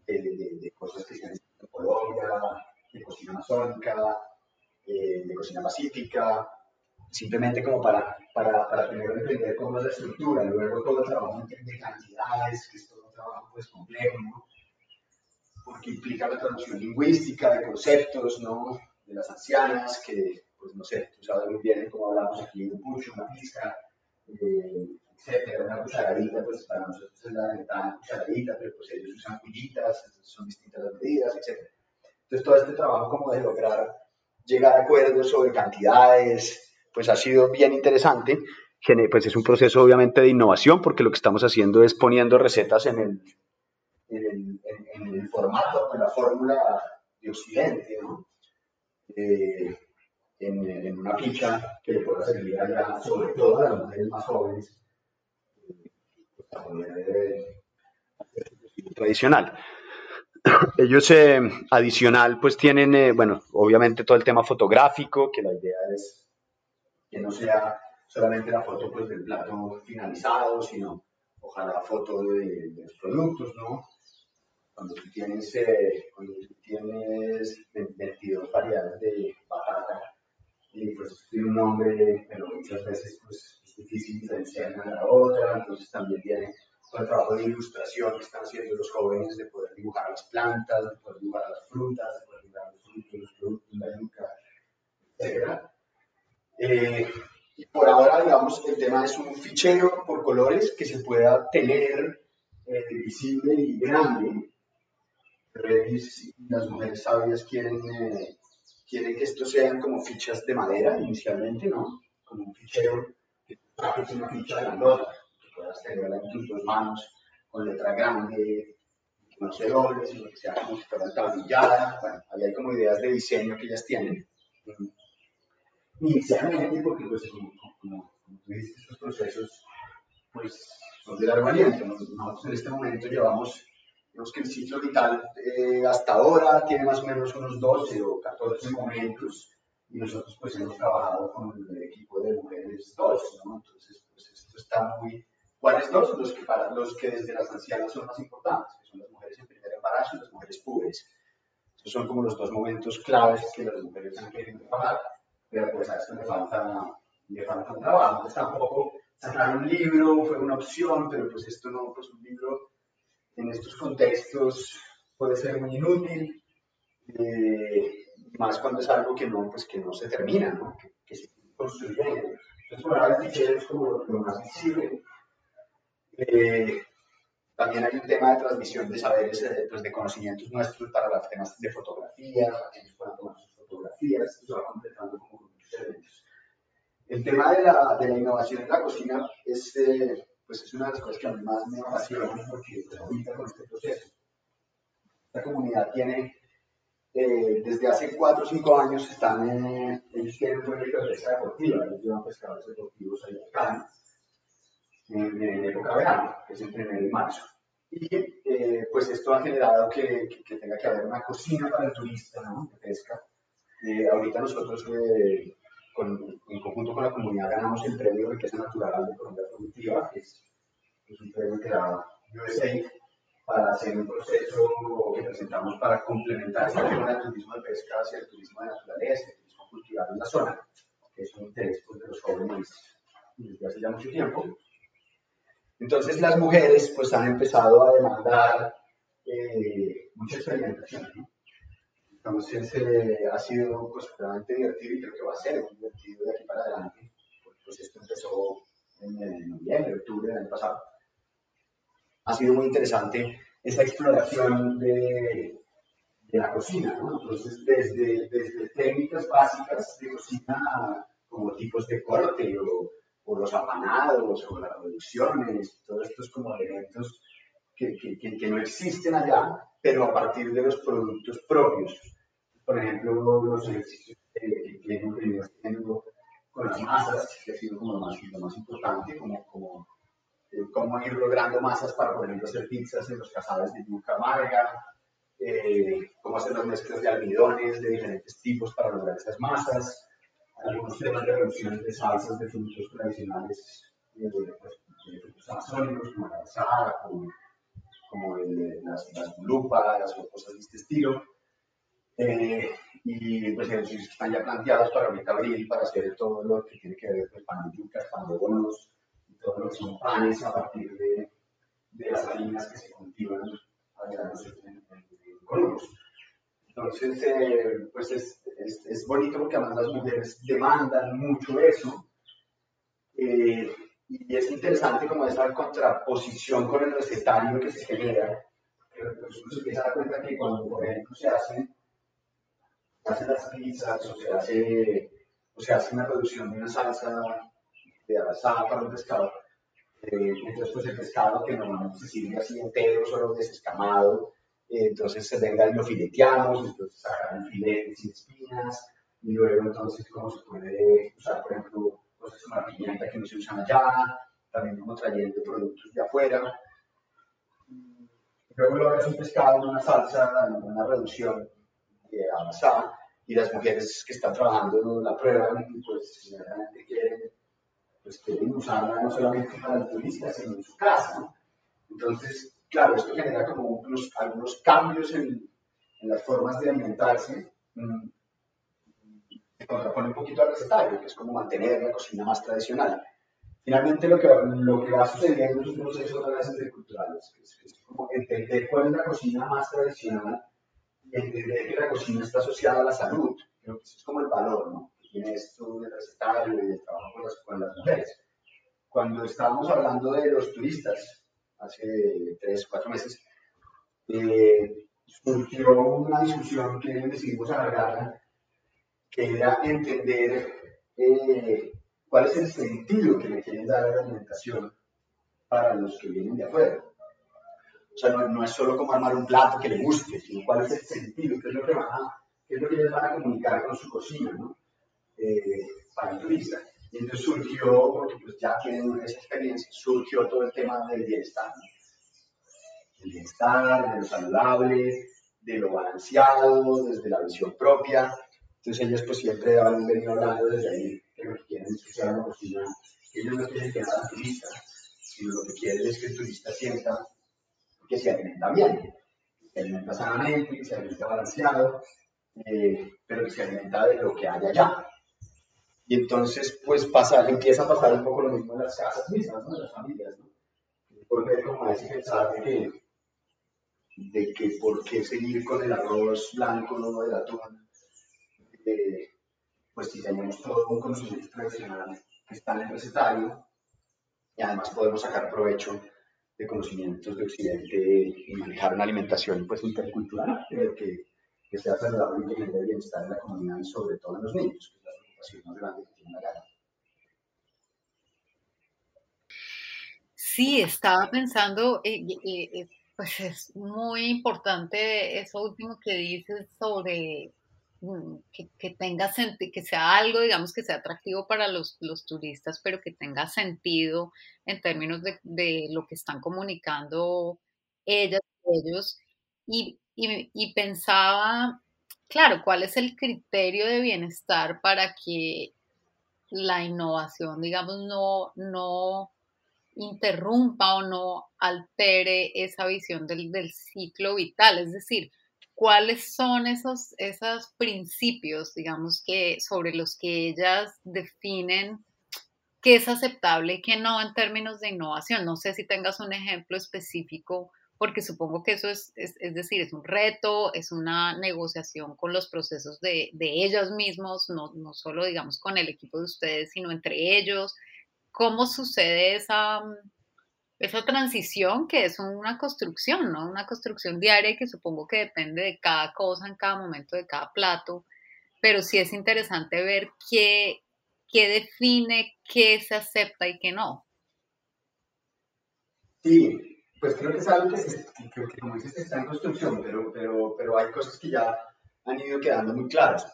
De, de, cosas que se han hecho en Colombia, de cocina amazónica, eh, de cocina pacífica, simplemente como para, para, para primero entender cómo es la estructura, luego todo el trabajo de cantidades, que es todo un trabajo pues complejo, ¿no? Porque implica la traducción lingüística de conceptos, ¿no? De las ancianas, que, pues no sé, tú sabes muy bien cómo hablamos aquí, un pucho, una pizca, eh, etcétera, una cucharadita, pues para nosotros es la ventana cucharadita, pero pues ellos usan cuchillitas, son distintas las medidas, etcétera. Entonces todo este trabajo como de lograr llegar a acuerdos sobre cantidades, pues ha sido bien interesante. Pues es un proceso obviamente de innovación porque lo que estamos haciendo es poniendo recetas en el, en el, formato, en la fórmula de Occidente, ¿no? Eh, en, una ficha que le pueda servir allá, sobre todo a las mujeres más jóvenes, eh, tradicional. Ellos eh, adicional pues tienen, bueno, obviamente todo el tema fotográfico, que la idea es que no sea solamente la foto pues, del plato finalizado, sino ojalá foto de, los productos, ¿no? Cuando tú tienes, eh, cuando tú tienes 22 variedades de batata y pues tiene un nombre, pero muchas veces pues, es difícil diferenciar una de la otra, entonces también viene todo el trabajo de ilustración que están haciendo los jóvenes de poder dibujar las plantas, de poder dibujar las frutas, de poder dibujar los frutos, los productos, la yuca, etc. Eh, por ahora, digamos, el tema es un fichero por colores que se pueda tener eh, visible y grande. las mujeres sabias quieren, eh, quieren que estos sean como fichas de madera inicialmente, ¿no? Como un fichero que es una ficha grandota, que puedas tenerla en tus dos manos con letra grande, no se doble, sino que sea como si fuera tablillada. Bueno, ahí hay como ideas de diseño que ellas tienen inicialmente, porque pues, como tú dices, estos procesos pues, son de largo aliento. Nosotros en este momento llevamos, digamos que el ciclo vital eh, hasta ahora tiene más o menos unos 12 o 14 momentos y nosotros pues hemos trabajado con el equipo de mujeres 2, ¿no? Entonces, pues esto está muy... ¿Cuáles dos? Los que, para, los que desde las ancianas son más importantes, que son las mujeres en primer embarazo y las mujeres púbres. Estos son como los dos momentos claves que las mujeres han querido trabajar pero pues a esto le falta, le falta un trabajo. Entonces tampoco sacar un libro fue una opción, pero pues esto no, pues un libro en estos contextos puede ser muy inútil, eh, más cuando es algo que no, pues que no se termina, ¿no? que, que se construye. Entonces por ahora el fichero es como lo, más visible. Eh, también hay un tema de transmisión de saberes, eh, pues de conocimientos nuestros para los temas de fotografía, para que ellos puedan tomar sus fotografías, esto se va completando como muchos elementos. El tema de la, de la innovación en la cocina es, eh, pues es una de las cosas que a mí más me apasiona porque ahorita con este proceso. Esta comunidad tiene eh, desde hace 4 o 5 años están, en, un proyecto de pesca deportiva, ellos llevan pescadores deportivos ahí acá, en, en época verano, que es entre enero y marzo. Y eh, pues esto ha generado que, que, tenga que haber una cocina para el turista ¿no? de pesca. Eh, ahorita nosotros, eh, con, en conjunto con la comunidad, ganamos el premio riqueza natural de Colombia Productiva, que es, es un premio que da USAID para hacer un proceso que presentamos para complementar esta zona del turismo de pesca hacia el turismo de naturaleza, el turismo cultural en la zona, que es un interés pues, de los jóvenes desde hace ya mucho tiempo. Entonces las mujeres pues han empezado a demandar eh, mucha experimentación. ¿no? Entonces eh, ha sido pues realmente divertido y creo que va a ser divertido de aquí para adelante. Pues esto empezó en, noviembre, octubre del año pasado. Ha sido muy interesante esa exploración de, de la cocina, ¿no? Entonces, desde, desde técnicas básicas de cocina como tipos de corte o o los apanados, o las reducciones, todos estos como elementos que, que, que, no existen allá, pero a partir de los productos propios. Por ejemplo, los ejercicios que, que hemos venido haciendo con las masas, que ha sido como lo más, lo más importante, como, como eh, cómo ir logrando masas para, por ejemplo, hacer pizzas en los cazados de yuca amarga, eh, cómo hacer las mezclas de almidones de diferentes tipos para lograr esas masas, algunos temas de reducción de salsas de frutos tradicionales, de, pues, frutos amazónicos, como la asada, como, como el, las, las lupas o cosas de este estilo. Eh, y pues están ya planteados para ahorita abril, para hacer todo lo que tiene que ver con pues, pan de yucas, pan de bonos, y todo lo que son panes a partir de, de las harinas que se cultivan allá en, en, Columbus. Entonces, eh, pues es, es, es, bonito porque además las mujeres demandan mucho eso. Eh, y es interesante como esa contraposición con el recetario que se genera. Pues uno se empieza a dar cuenta que cuando, por ejemplo, se hacen, se hacen las pizzas o se hace, o se hace una producción de una salsa de asada para un pescado, eh, entonces pues el pescado que normalmente se sirve así entero, solo desescamado, entonces se venga y lo fileteamos, entonces sacar el filete sin espinas, y luego entonces cómo se puede usar, por ejemplo, cosas como la pimienta que no se usan allá, también como trayendo productos de afuera. Luego lo hagas un pescado en una salsa, en una reducción amasada, y las mujeres que están trabajando la prueba, pues generalmente quieren, pues, quieren usarla no solamente para el turista, sino en su casa. ¿no? Entonces, claro, esto genera como algunos cambios en, las formas de alimentarse, mm, se contrapone un poquito al recetario, que es como mantener la cocina más tradicional. Finalmente lo que, lo que va sucediendo es un proceso de las interculturales, que es, como entender cuál es la cocina más tradicional y entender que la cocina está asociada a la salud. Creo que eso es como el valor, ¿no? Que tiene esto del recetario y del trabajo con las, con las mujeres. Cuando estábamos hablando de los turistas, hace tres, cuatro meses, eh, surgió una discusión que decidimos alargarla, que era entender eh, cuál es el sentido que le quieren dar a la alimentación para los que vienen de afuera. O sea, no, no, es solo como armar un plato que le guste, sino cuál es el sentido, qué es lo que, van a, qué es lo que ellos van a comunicar con su cocina, ¿no? Eh, para el turista. Y entonces surgió, porque pues ya tienen esa experiencia, surgió todo el tema del bienestar. ¿no? El bienestar, de lo saludable, de lo balanceado, desde la visión propia. Entonces ellos pues siempre han venido hablando desde ahí que lo que quieren es que sea una cocina, ellos no quieren que sea turista, sino lo que quieren es que el turista sienta que se alimenta bien, se alimenta sanamente, que se alimenta balanceado, eh, pero que se alimenta de lo que hay allá y entonces, pues pasa, empieza a pasar un poco lo mismo en las casas mismas, ¿no? En las familias, ¿no? Porque como veces pensar de que, de que por qué seguir con el arroz blanco, no del atún, eh, pues si tenemos todo un conocimiento tradicional que está en el recetario, y además podemos sacar provecho de conocimientos de Occidente y manejar una alimentación pues intercultural, que, que sea saludable y que bienestar en la comunidad y sobre todo en los niños Sí, estaba pensando, eh, eh, eh, pues es muy importante eso último que dices sobre mm, que, tenga sentido, que sea algo, digamos, que sea atractivo para los, turistas, pero que tenga sentido en términos de, lo que están comunicando ellas, ellos. Y, y, pensaba, claro, cuál es el criterio de bienestar para que la innovación, digamos, no, no interrumpa o no altere esa visión del, ciclo vital. Es decir, cuáles son esos, esos principios, digamos, que sobre los que ellas definen qué es aceptable y qué no en términos de innovación. No sé si tengas un ejemplo específico, porque supongo que eso es, es, decir, es un reto, es una negociación con los procesos de, de ellos mismos, no, no solo, digamos, con el equipo de ustedes, sino entre ellos cómo sucede esa, esa transición que es una construcción, ¿no? Una construcción diaria que supongo que depende de cada cosa en cada momento, de cada plato, pero sí es interesante ver qué, qué define qué se acepta y qué no. Sí, pues creo que es algo que, se, que, como dices, está en construcción, pero, pero, pero hay cosas que ya han ido quedando muy claras.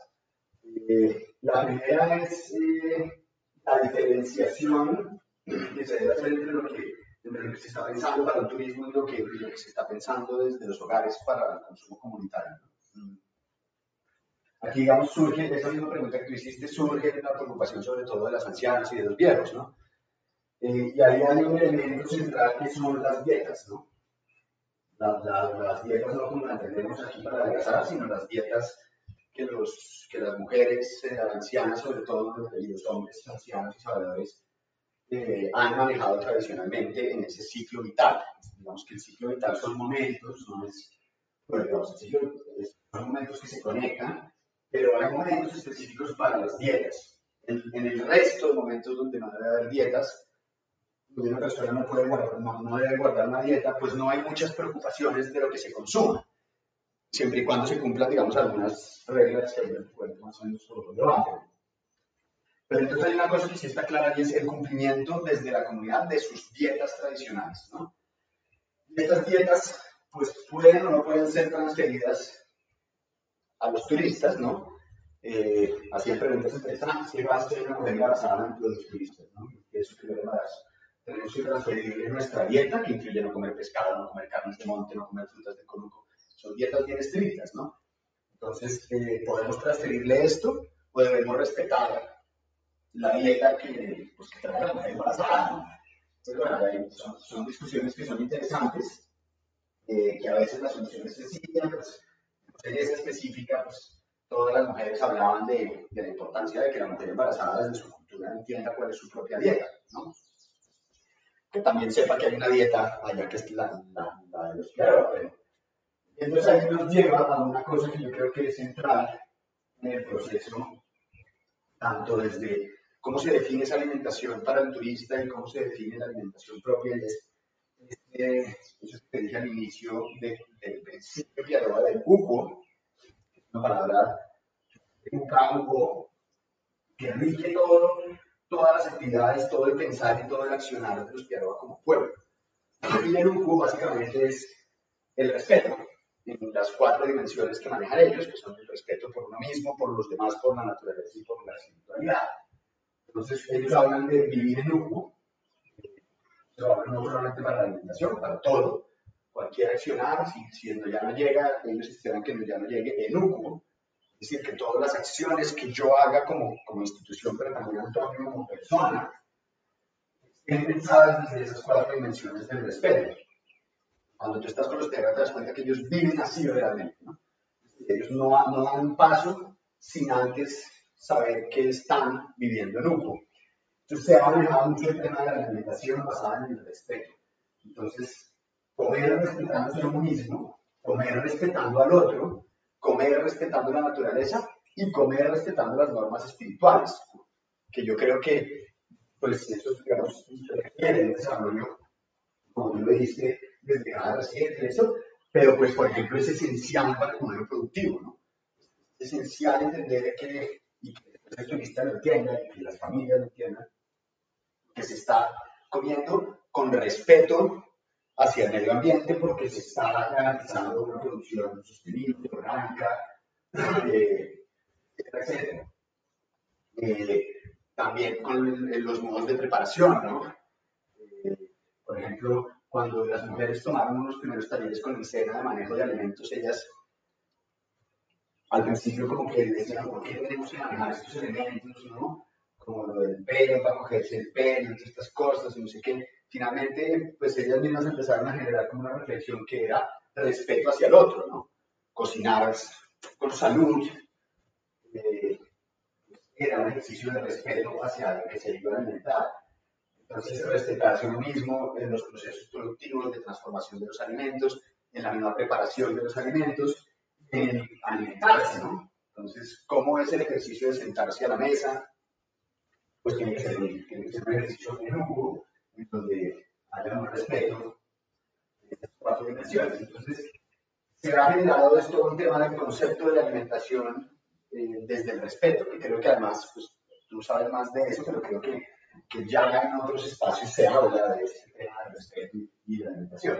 Eh, la primera es eh, la diferenciación que se debe hacer entre lo que, entre lo que se está pensando para el turismo y lo que, lo que se está pensando desde los hogares para el consumo comunitario. Mm. Aquí, digamos, surge, esa misma pregunta que tú hiciste, surge la preocupación sobre todo de las ancianas y de los viejos, ¿no? Eh, y ahí hay un elemento central que son las dietas, ¿no? las dietas no como las entendemos aquí para adelgazar, sino las dietas que, las mujeres eh, ancianas, sobre todo, y los hombres ancianos y sabedores, eh, han manejado tradicionalmente en ese ciclo vital. Digamos que el ciclo vital son momentos, no es, bueno, digamos, el ciclo, son momentos que se conectan, pero hay momentos específicos para las dietas. En, en el resto de momentos donde no debe haber dietas, donde una persona no, puede guardar, no, no debe guardar una dieta, pues no hay muchas preocupaciones de lo que se consuma siempre y cuando se cumplan, digamos, algunas reglas que el cuento más o menos lo Pero entonces hay una cosa que sí está clara y es el cumplimiento desde la comunidad de sus dietas tradicionales, ¿no? estas dietas, pues pueden o no pueden ser transferidas a los turistas, ¿no? Eh, hacían preguntas interesantes, ¿qué va a hacer una mujer embarazada entre los turistas, ¿no? Eso que embarazo. Tenemos que transferirle nuestra dieta, que incluye no comer pescado, no comer carnes de monte, no comer frutas de conuco, son dietas bien estrictas, ¿no? Entonces, eh, ¿podemos transferirle esto o debemos respetar la dieta que, pues, que trae la mujer embarazada? Entonces, bueno, son, son, discusiones que son interesantes, eh, que a veces la solución es sencilla, pues, en esa específica, pues, todas las mujeres hablaban de, de, la importancia de que la mujer embarazada desde su cultura entienda cuál es su propia dieta, ¿no? Que también sepa que hay una dieta allá que es la, la, la de los pero entonces ahí nos lleva a una cosa que yo creo que es central en el proceso, tanto desde cómo se define esa alimentación para el turista y cómo se define la alimentación propia. Y es, este, eso que dije al inicio del principio que hablaba del cuco, una palabra cuco, que rige todo, todas las actividades, todo el pensar y todo el accionar de los Piaroa como pueblo. Y el cuco básicamente es el respeto en las cuatro dimensiones que manejan ellos, que son el respeto por uno mismo, por los demás, por la naturaleza y por la espiritualidad. Entonces, ellos hablan de vivir en Uku, no solamente para la alimentación, para todo. Cualquier accionar, si, si el ya no llega, ellos esperan que el ya no llegue en Uku. Es decir, que todas las acciones que yo haga como, como institución, pero también Antonio como persona, estén pensadas desde esas cuatro dimensiones del respeto cuando tú estás con los terrenos te das cuenta que ellos viven así realmente. ¿no? Ellos no, no, dan un paso sin antes saber que están viviendo en un Entonces se ha manejado mucho el tema de la alimentación basada en el respeto. Entonces, comer respetándose a uno mismo, comer respetando al otro, comer respetando la naturaleza y comer respetando las normas espirituales. Que yo creo que, pues, eso, digamos, requiere el desarrollo, como tú lo dijiste, desde cada reciente, eso, pero pues, por ejemplo, es esencial para el modelo productivo, ¿no? Es esencial entender que, y que el turista lo entienda, y que las familias lo entiendan, que se está comiendo con respeto hacia el medio ambiente porque se está garantizando una producción sostenible, orgánica, eh, etc. Eh, también con los modos de preparación, ¿no? Eh, por ejemplo, cuando las mujeres tomaron unos primeros talleres con escena de manejo de alimentos, ellas al principio como que decían, ¿por qué tenemos que manejar estos elementos, no? Como lo del pelo, para cogerse el pelo, estas cosas, no sé qué. Finalmente, pues ellas mismas empezaron a generar como una reflexión que era respeto hacia el otro, ¿no? Cocinar con salud, eh, era un ejercicio de respeto hacia el que se iba a alimentar. Entonces, respetarse uno mismo en los procesos productivos de transformación de los alimentos, en la misma preparación de los alimentos, en alimentarse, ¿no? Entonces, ¿cómo es el ejercicio de sentarse a la mesa? Pues tiene que ser, tiene que ser un ejercicio grupo, en donde haya un respeto de estas cuatro dimensiones. Entonces, se ha generado esto un tema del concepto de la alimentación eh, desde el respeto, que creo que además, pues, tú sabes más de eso, pero creo que, que ya en otros espacios se habla de ese tema del respeto y de la alimentación.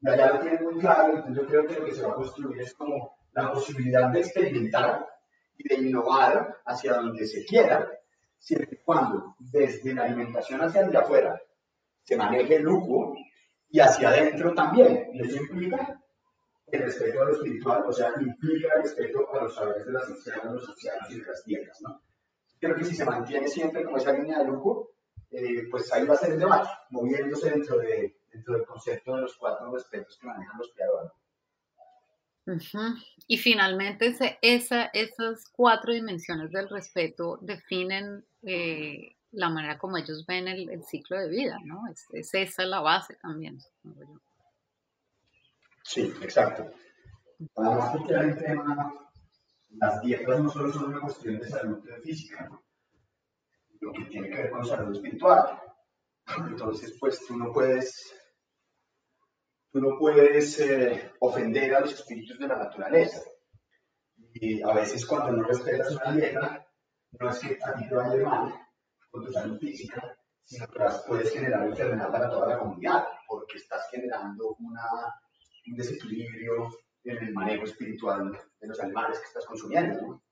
Y allá lo tienen muy claro, entonces yo creo que lo que se va a construir es como la posibilidad de experimentar y de innovar hacia donde se quiera, siempre y cuando desde la alimentación hacia el de afuera se maneje el lujo y hacia adentro también. Y eso implica el respeto a lo espiritual, o sea, implica el respeto a los saberes de las ancianas, los ancianos y de las tierras. ¿no? Creo que si se mantiene siempre como esa línea de lujo, eh, pues ahí va a ser el debate, moviéndose dentro, de, dentro del concepto de los cuatro respetos que manejan los creadores. Y finalmente esa, esas cuatro dimensiones del respeto definen eh, la manera como ellos ven el, ciclo de vida, ¿no? Es, esa la base también, Sí, exacto. Además, porque el tema, las dietas no solo son una cuestión de salud física, ¿no? lo que tiene que ver con salud espiritual. Entonces, pues tú no puedes tú no puedes eh, ofender a los espíritus de la naturaleza. Y a veces cuando no respetas una dieta, no es que a ti te vaya mal con tu salud física, sino que puedes generar enfermedad para toda la comunidad, porque estás generando una, un desequilibrio en el manejo espiritual de los animales que estás consumiendo. ¿no?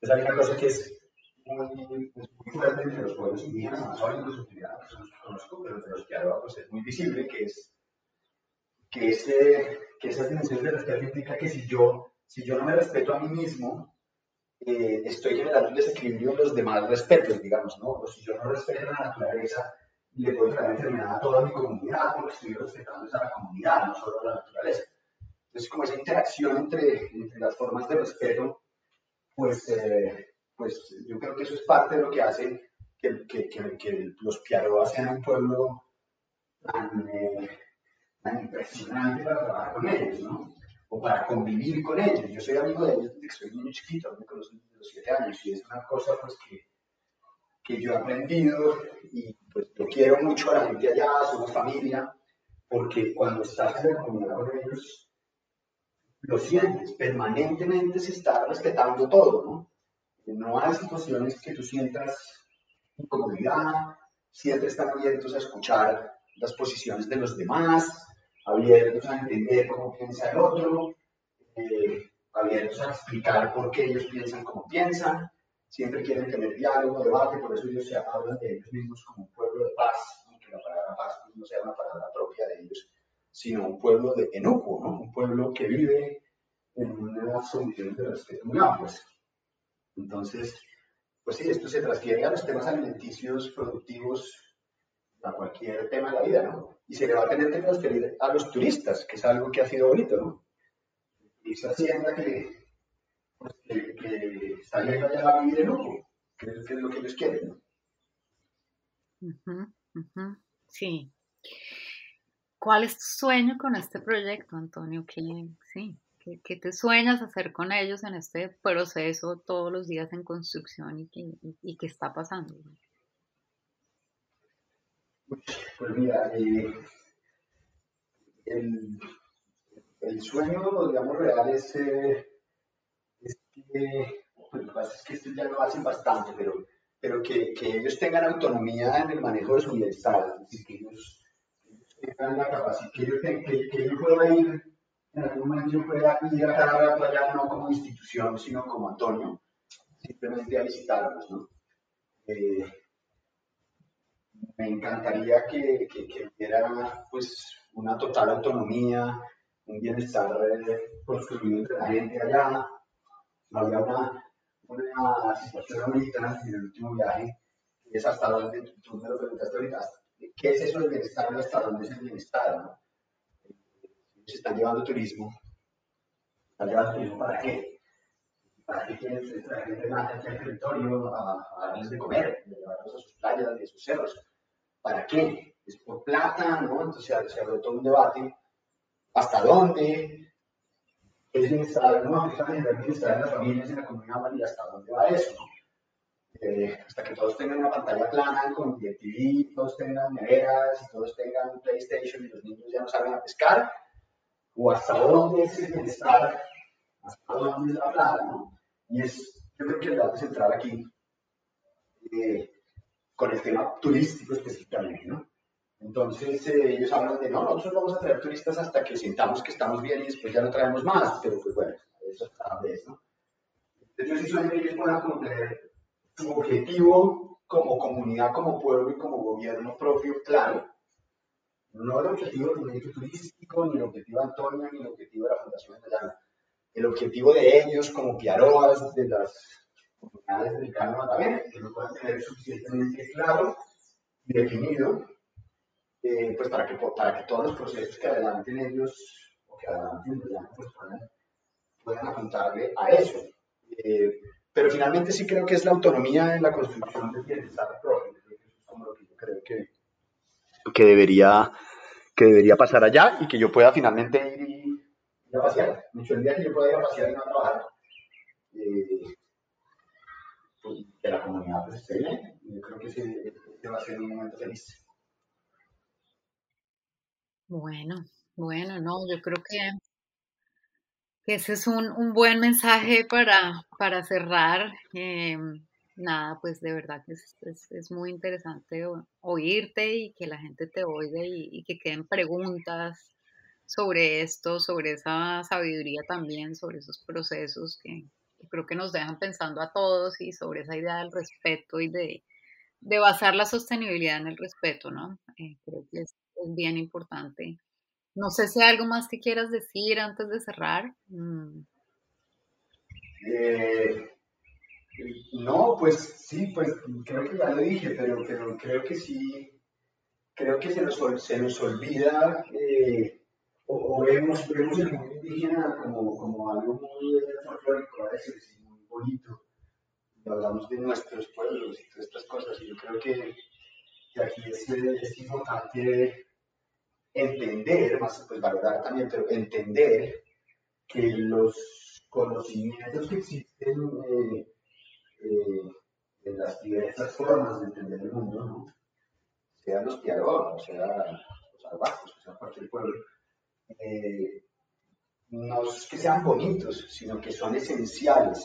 Entonces hay una cosa que es muy, fuerte entre los pueblos indígenas, amazónicos, que los conozco, pero entre los que hablo, pues es muy visible, que es que, ese, que esas dimensiones de respeto implica que si yo, si yo no me respeto a mí mismo, eh, estoy generando un desequilibrio en los demás respetos, digamos, ¿no? O si yo no respeto a la naturaleza, le puedo traer enfermedad a toda mi comunidad porque estoy respetando a la comunidad, no solo a la naturaleza. Entonces, como esa interacción entre, entre las formas de respeto, pues, eh, pues yo creo que eso es parte de lo que hace que, que, que, que los Piaroas sean un pueblo tan, eh, tan impresionante para trabajar con ellos, ¿no? O para convivir con ellos. Yo soy amigo de ellos desde que soy niño chiquito, me conozco desde los siete años y es una cosa pues que, que yo he aprendido y pues yo quiero mucho a la gente allá, somos familia, porque cuando estás en la comunidad con ellos, lo sientes, permanentemente se está respetando todo, ¿no? No hay situaciones que tú sientas incomodidad, siempre están abiertos a escuchar las posiciones de los demás, abiertos a entender cómo piensa el otro, eh, abiertos a explicar por qué ellos piensan como piensan, siempre quieren tener diálogo, debate, por eso ellos se hablan de ellos mismos como un pueblo de paz, aunque la palabra paz no sea una palabra propia de ellos, sino un pueblo de enojo, ¿no? un pueblo que vive en unas condiciones de respeto muy amplias. Entonces, pues sí, esto se transfiere a los temas alimenticios productivos a cualquier tema de la vida, ¿no? Y se le va a tener que transferir a los turistas, que es algo que ha sido bonito, ¿no? Y esa hacienda que, pues, que, que allá a vivir en lujo, que es, lo que ellos quieren, ¿no? Sí. ¿Cuál es tu sueño con este proyecto, Antonio? ¿Qué, sí, ¿qué, ¿qué, te sueñas hacer con ellos en este proceso todos los días en construcción y, y, y qué está pasando? Pues mira, eh, el, el, sueño, digamos, real es, eh, es que, pues, lo que pasa es que esto ya lo hacen bastante, pero, pero que, que, ellos tengan autonomía en el manejo de su bienestar, es decir, que ellos, tengan la capacidad, que yo, que, que yo pueda ir, en algún momento yo pueda ir a cada allá no como institución, sino como Antonio, simplemente a visitarlos, ¿no? Eh, me encantaría que, que, que, hubiera pues, una total autonomía, un bienestar eh, construido entre la gente allá. Había una, una situación americana en el último viaje, que es hasta donde tú me lo preguntaste ahorita, ¿qué es eso del bienestar y hasta dónde es el bienestar? ¿no? Se están llevando turismo. ¿Están llevando turismo para qué? ¿Para qué quieren traer gente aquí al territorio a, a, darles de comer, a llevarlos a sus playas y a sus cerros? ¿Para qué? Es por plata, ¿no? Entonces se, abrió todo un debate. ¿Hasta dónde? ¿Es bienestar? ¿No? ¿Es bienestar en las familias, en la comunidad? ¿Y hasta dónde va eso? ¿no? Eh, hasta que todos tengan una pantalla plana con DirecTV, todos tengan neveras todos tengan PlayStation y los niños ya no saben a pescar, o hasta dónde es el bienestar, hasta dónde es la plata, ¿no? Y es, yo creo que el dato central aquí, eh, con el tema turístico específicamente, ¿no? Entonces eh, ellos hablan de, no, nosotros vamos a traer turistas hasta que sintamos que estamos bien y después ya no traemos más, pero pues bueno, eso está vez, ¿no? Entonces sí suena que ellos puedan cumplir su objetivo como comunidad, como pueblo y como gobierno propio claro. No el objetivo del movimiento turístico, ni el objetivo de Antonio, ni el objetivo de la Fundación de. El objetivo de ellos como piaroas de las comunidades del Cano Magdalena, que lo puedan tener suficientemente claro y definido, eh, pues para que, para que todos los procesos que adelanten ellos, o que adelanten, pues puedan, puedan apuntarle a eso. Eh, pero finalmente sí creo que es la autonomía en la construcción del bienestar propio. Como lo que yo creo que, que, debería, que debería pasar allá y que yo pueda finalmente ir, y, a pasear. Mucho el día que yo pueda ir a pasear y no a trabajar, eh, pues, que la comunidad pues, esté bien. Yo creo que ese, va a ser un momento feliz. Bueno, bueno, no, yo creo que ese es un, un buen mensaje para, para cerrar. Eh, nada, pues de verdad que es, es, muy interesante oírte y que la gente te oiga y, que queden preguntas sobre esto, sobre esa sabiduría también, sobre esos procesos que, creo que nos dejan pensando a todos y sobre esa idea del respeto y de, de basar la sostenibilidad en el respeto, ¿no? Eh, creo que es, bien importante no sé si hay algo más que quieras decir antes de cerrar. Mm. Eh, no, pues sí, pues creo que ya lo dije, pero, pero creo que sí, creo que se nos, se nos olvida eh, o, vemos, vemos, el mundo indígena como, como algo muy folclórico a veces, muy bonito. Y hablamos de nuestros pueblos y todas estas cosas, y yo creo que, que aquí es, es importante entender, más pues valorar también, pero entender que los conocimientos que existen eh, eh, en las diversas formas de entender el mundo, ¿no? sean los piaros, o sea los salvajes, sea cualquier pueblo, eh, no es que sean bonitos, sino que son esenciales,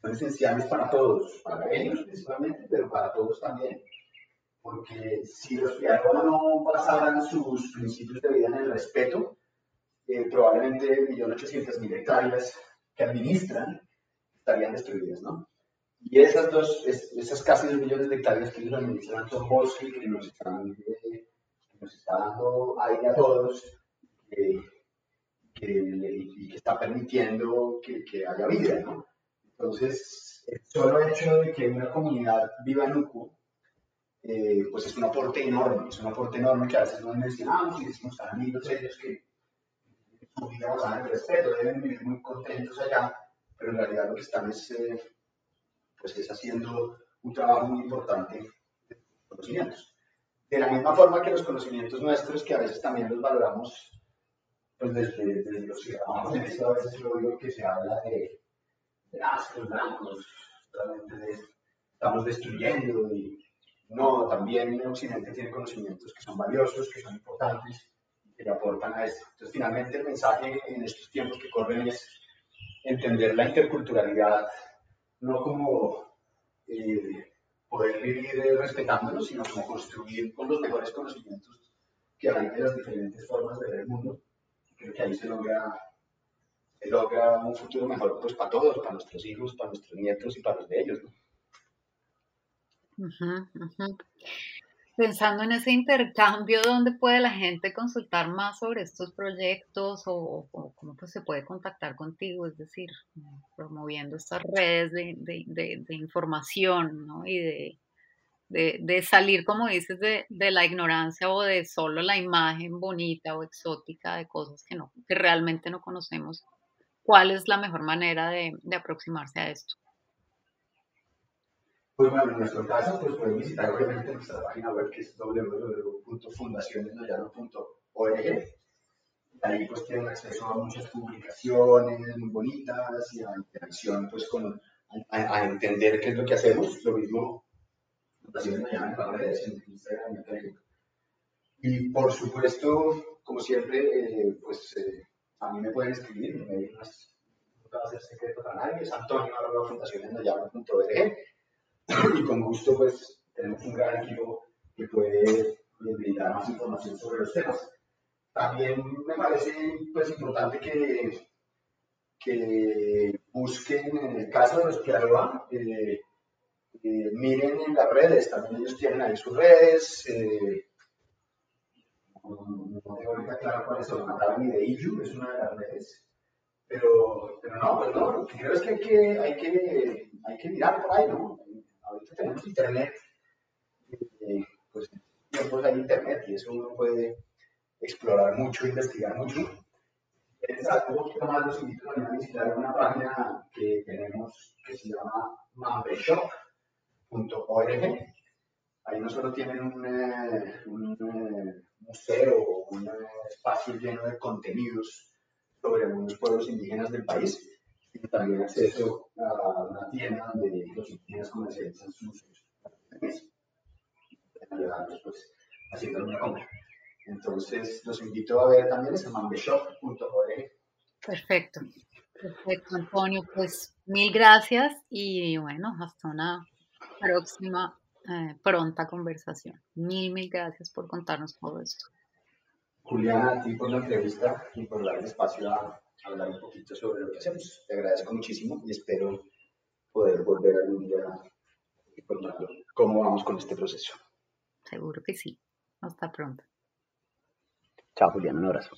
son esenciales para todos, para ellos principalmente, pero para todos también porque si los pianos no basaran sus principios de vida en el respeto, eh, probablemente 1.800.000 hectáreas que administran estarían destruidas, ¿no? Y esas dos, esas casi 2 millones de hectáreas que ellos administran son bosques que nos están, eh, nos está dando aire a todos y que está permitiendo que, que, haya vida, ¿no? Entonces, el solo hecho de que una comunidad viva en un eh, pues es un aporte enorme, es un aporte enorme que a veces no mencionamos y decimos a amigos ellos que su vida basada en respeto, deben vivir muy contentos allá, pero en realidad lo que están es, eh, pues es haciendo un trabajo muy importante de conocimientos. De la misma forma que los conocimientos nuestros, que a veces también los valoramos, pues desde, desde los ciudadanos, en esto a veces lo digo que se habla de, de ascos blancos, realmente estamos destruyendo y no, también el Occidente tiene conocimientos que son valiosos, que son importantes, que le aportan a esto. Entonces, finalmente, el mensaje en estos tiempos que corren es entender la interculturalidad no como eh, poder vivir respetándonos, sino como construir con los mejores conocimientos que hay de las diferentes formas de ver el mundo. Creo que ahí se logra, se logra un futuro mejor pues, para todos, para nuestros hijos, para nuestros nietos y para los de ellos. ¿no? Pensando en ese intercambio, ¿dónde puede la gente consultar más sobre estos proyectos o, cómo pues, se puede contactar contigo? Es decir, promoviendo estas redes de, información ¿no? y de, salir, como dices, de, la ignorancia o de solo la imagen bonita o exótica de cosas que, no, que realmente no conocemos. ¿Cuál es la mejor manera de aproximarse a esto? Pues bueno, en nuestro caso, pues pueden visitar obviamente nuestra página web que es www.fundacionesnoyano.org. Ahí pues tienen acceso a muchas publicaciones muy bonitas y a interacción pues con, a, entender qué es lo que hacemos. Lo mismo Redes, en Instagram Facebook. Y por supuesto, como siempre, eh, pues eh, a mí me pueden escribir, no va a ser secreto para nadie, es antonio.fundacionesnoyano.org y con gusto pues tenemos un gran equipo que puede brindar más información sobre los temas. También me parece pues importante que, que busquen, en el caso de los que eh, eh, miren en las redes, también ellos tienen ahí sus redes. Eh, no tengo ahorita claro cuáles son, ni de IJU, es una de las redes. Pero, pero no, pues no, lo que creo es que hay que, hay que, hay que mirar por ahí, ¿no? ahorita tenemos internet, eh, pues tiempos hay internet y eso uno puede explorar mucho, investigar mucho. Interesante, un poquito más los invito a visitar una página que tenemos que se llama mambeshop.org. Ahí no solo tienen un, eh, un eh, museo o un espacio lleno de contenidos sobre algunos pueblos indígenas del país, y también acceso a una tienda donde los indígenas comercializan sus pues, haciendo una compra. Entonces, los invito a ver también es mambeshop.org. Perfecto, perfecto, Antonio. Pues mil gracias y bueno, hasta una próxima eh, pronta conversación. Mil, mil gracias por contarnos todo esto. Juliana, a ti por la entrevista y por darle espacio a hablar un poquito sobre lo que hacemos. Te agradezco muchísimo y espero poder volver algún día y contar cómo vamos con este proceso. Seguro que sí. Hasta pronto. Chao, Julián. Un abrazo.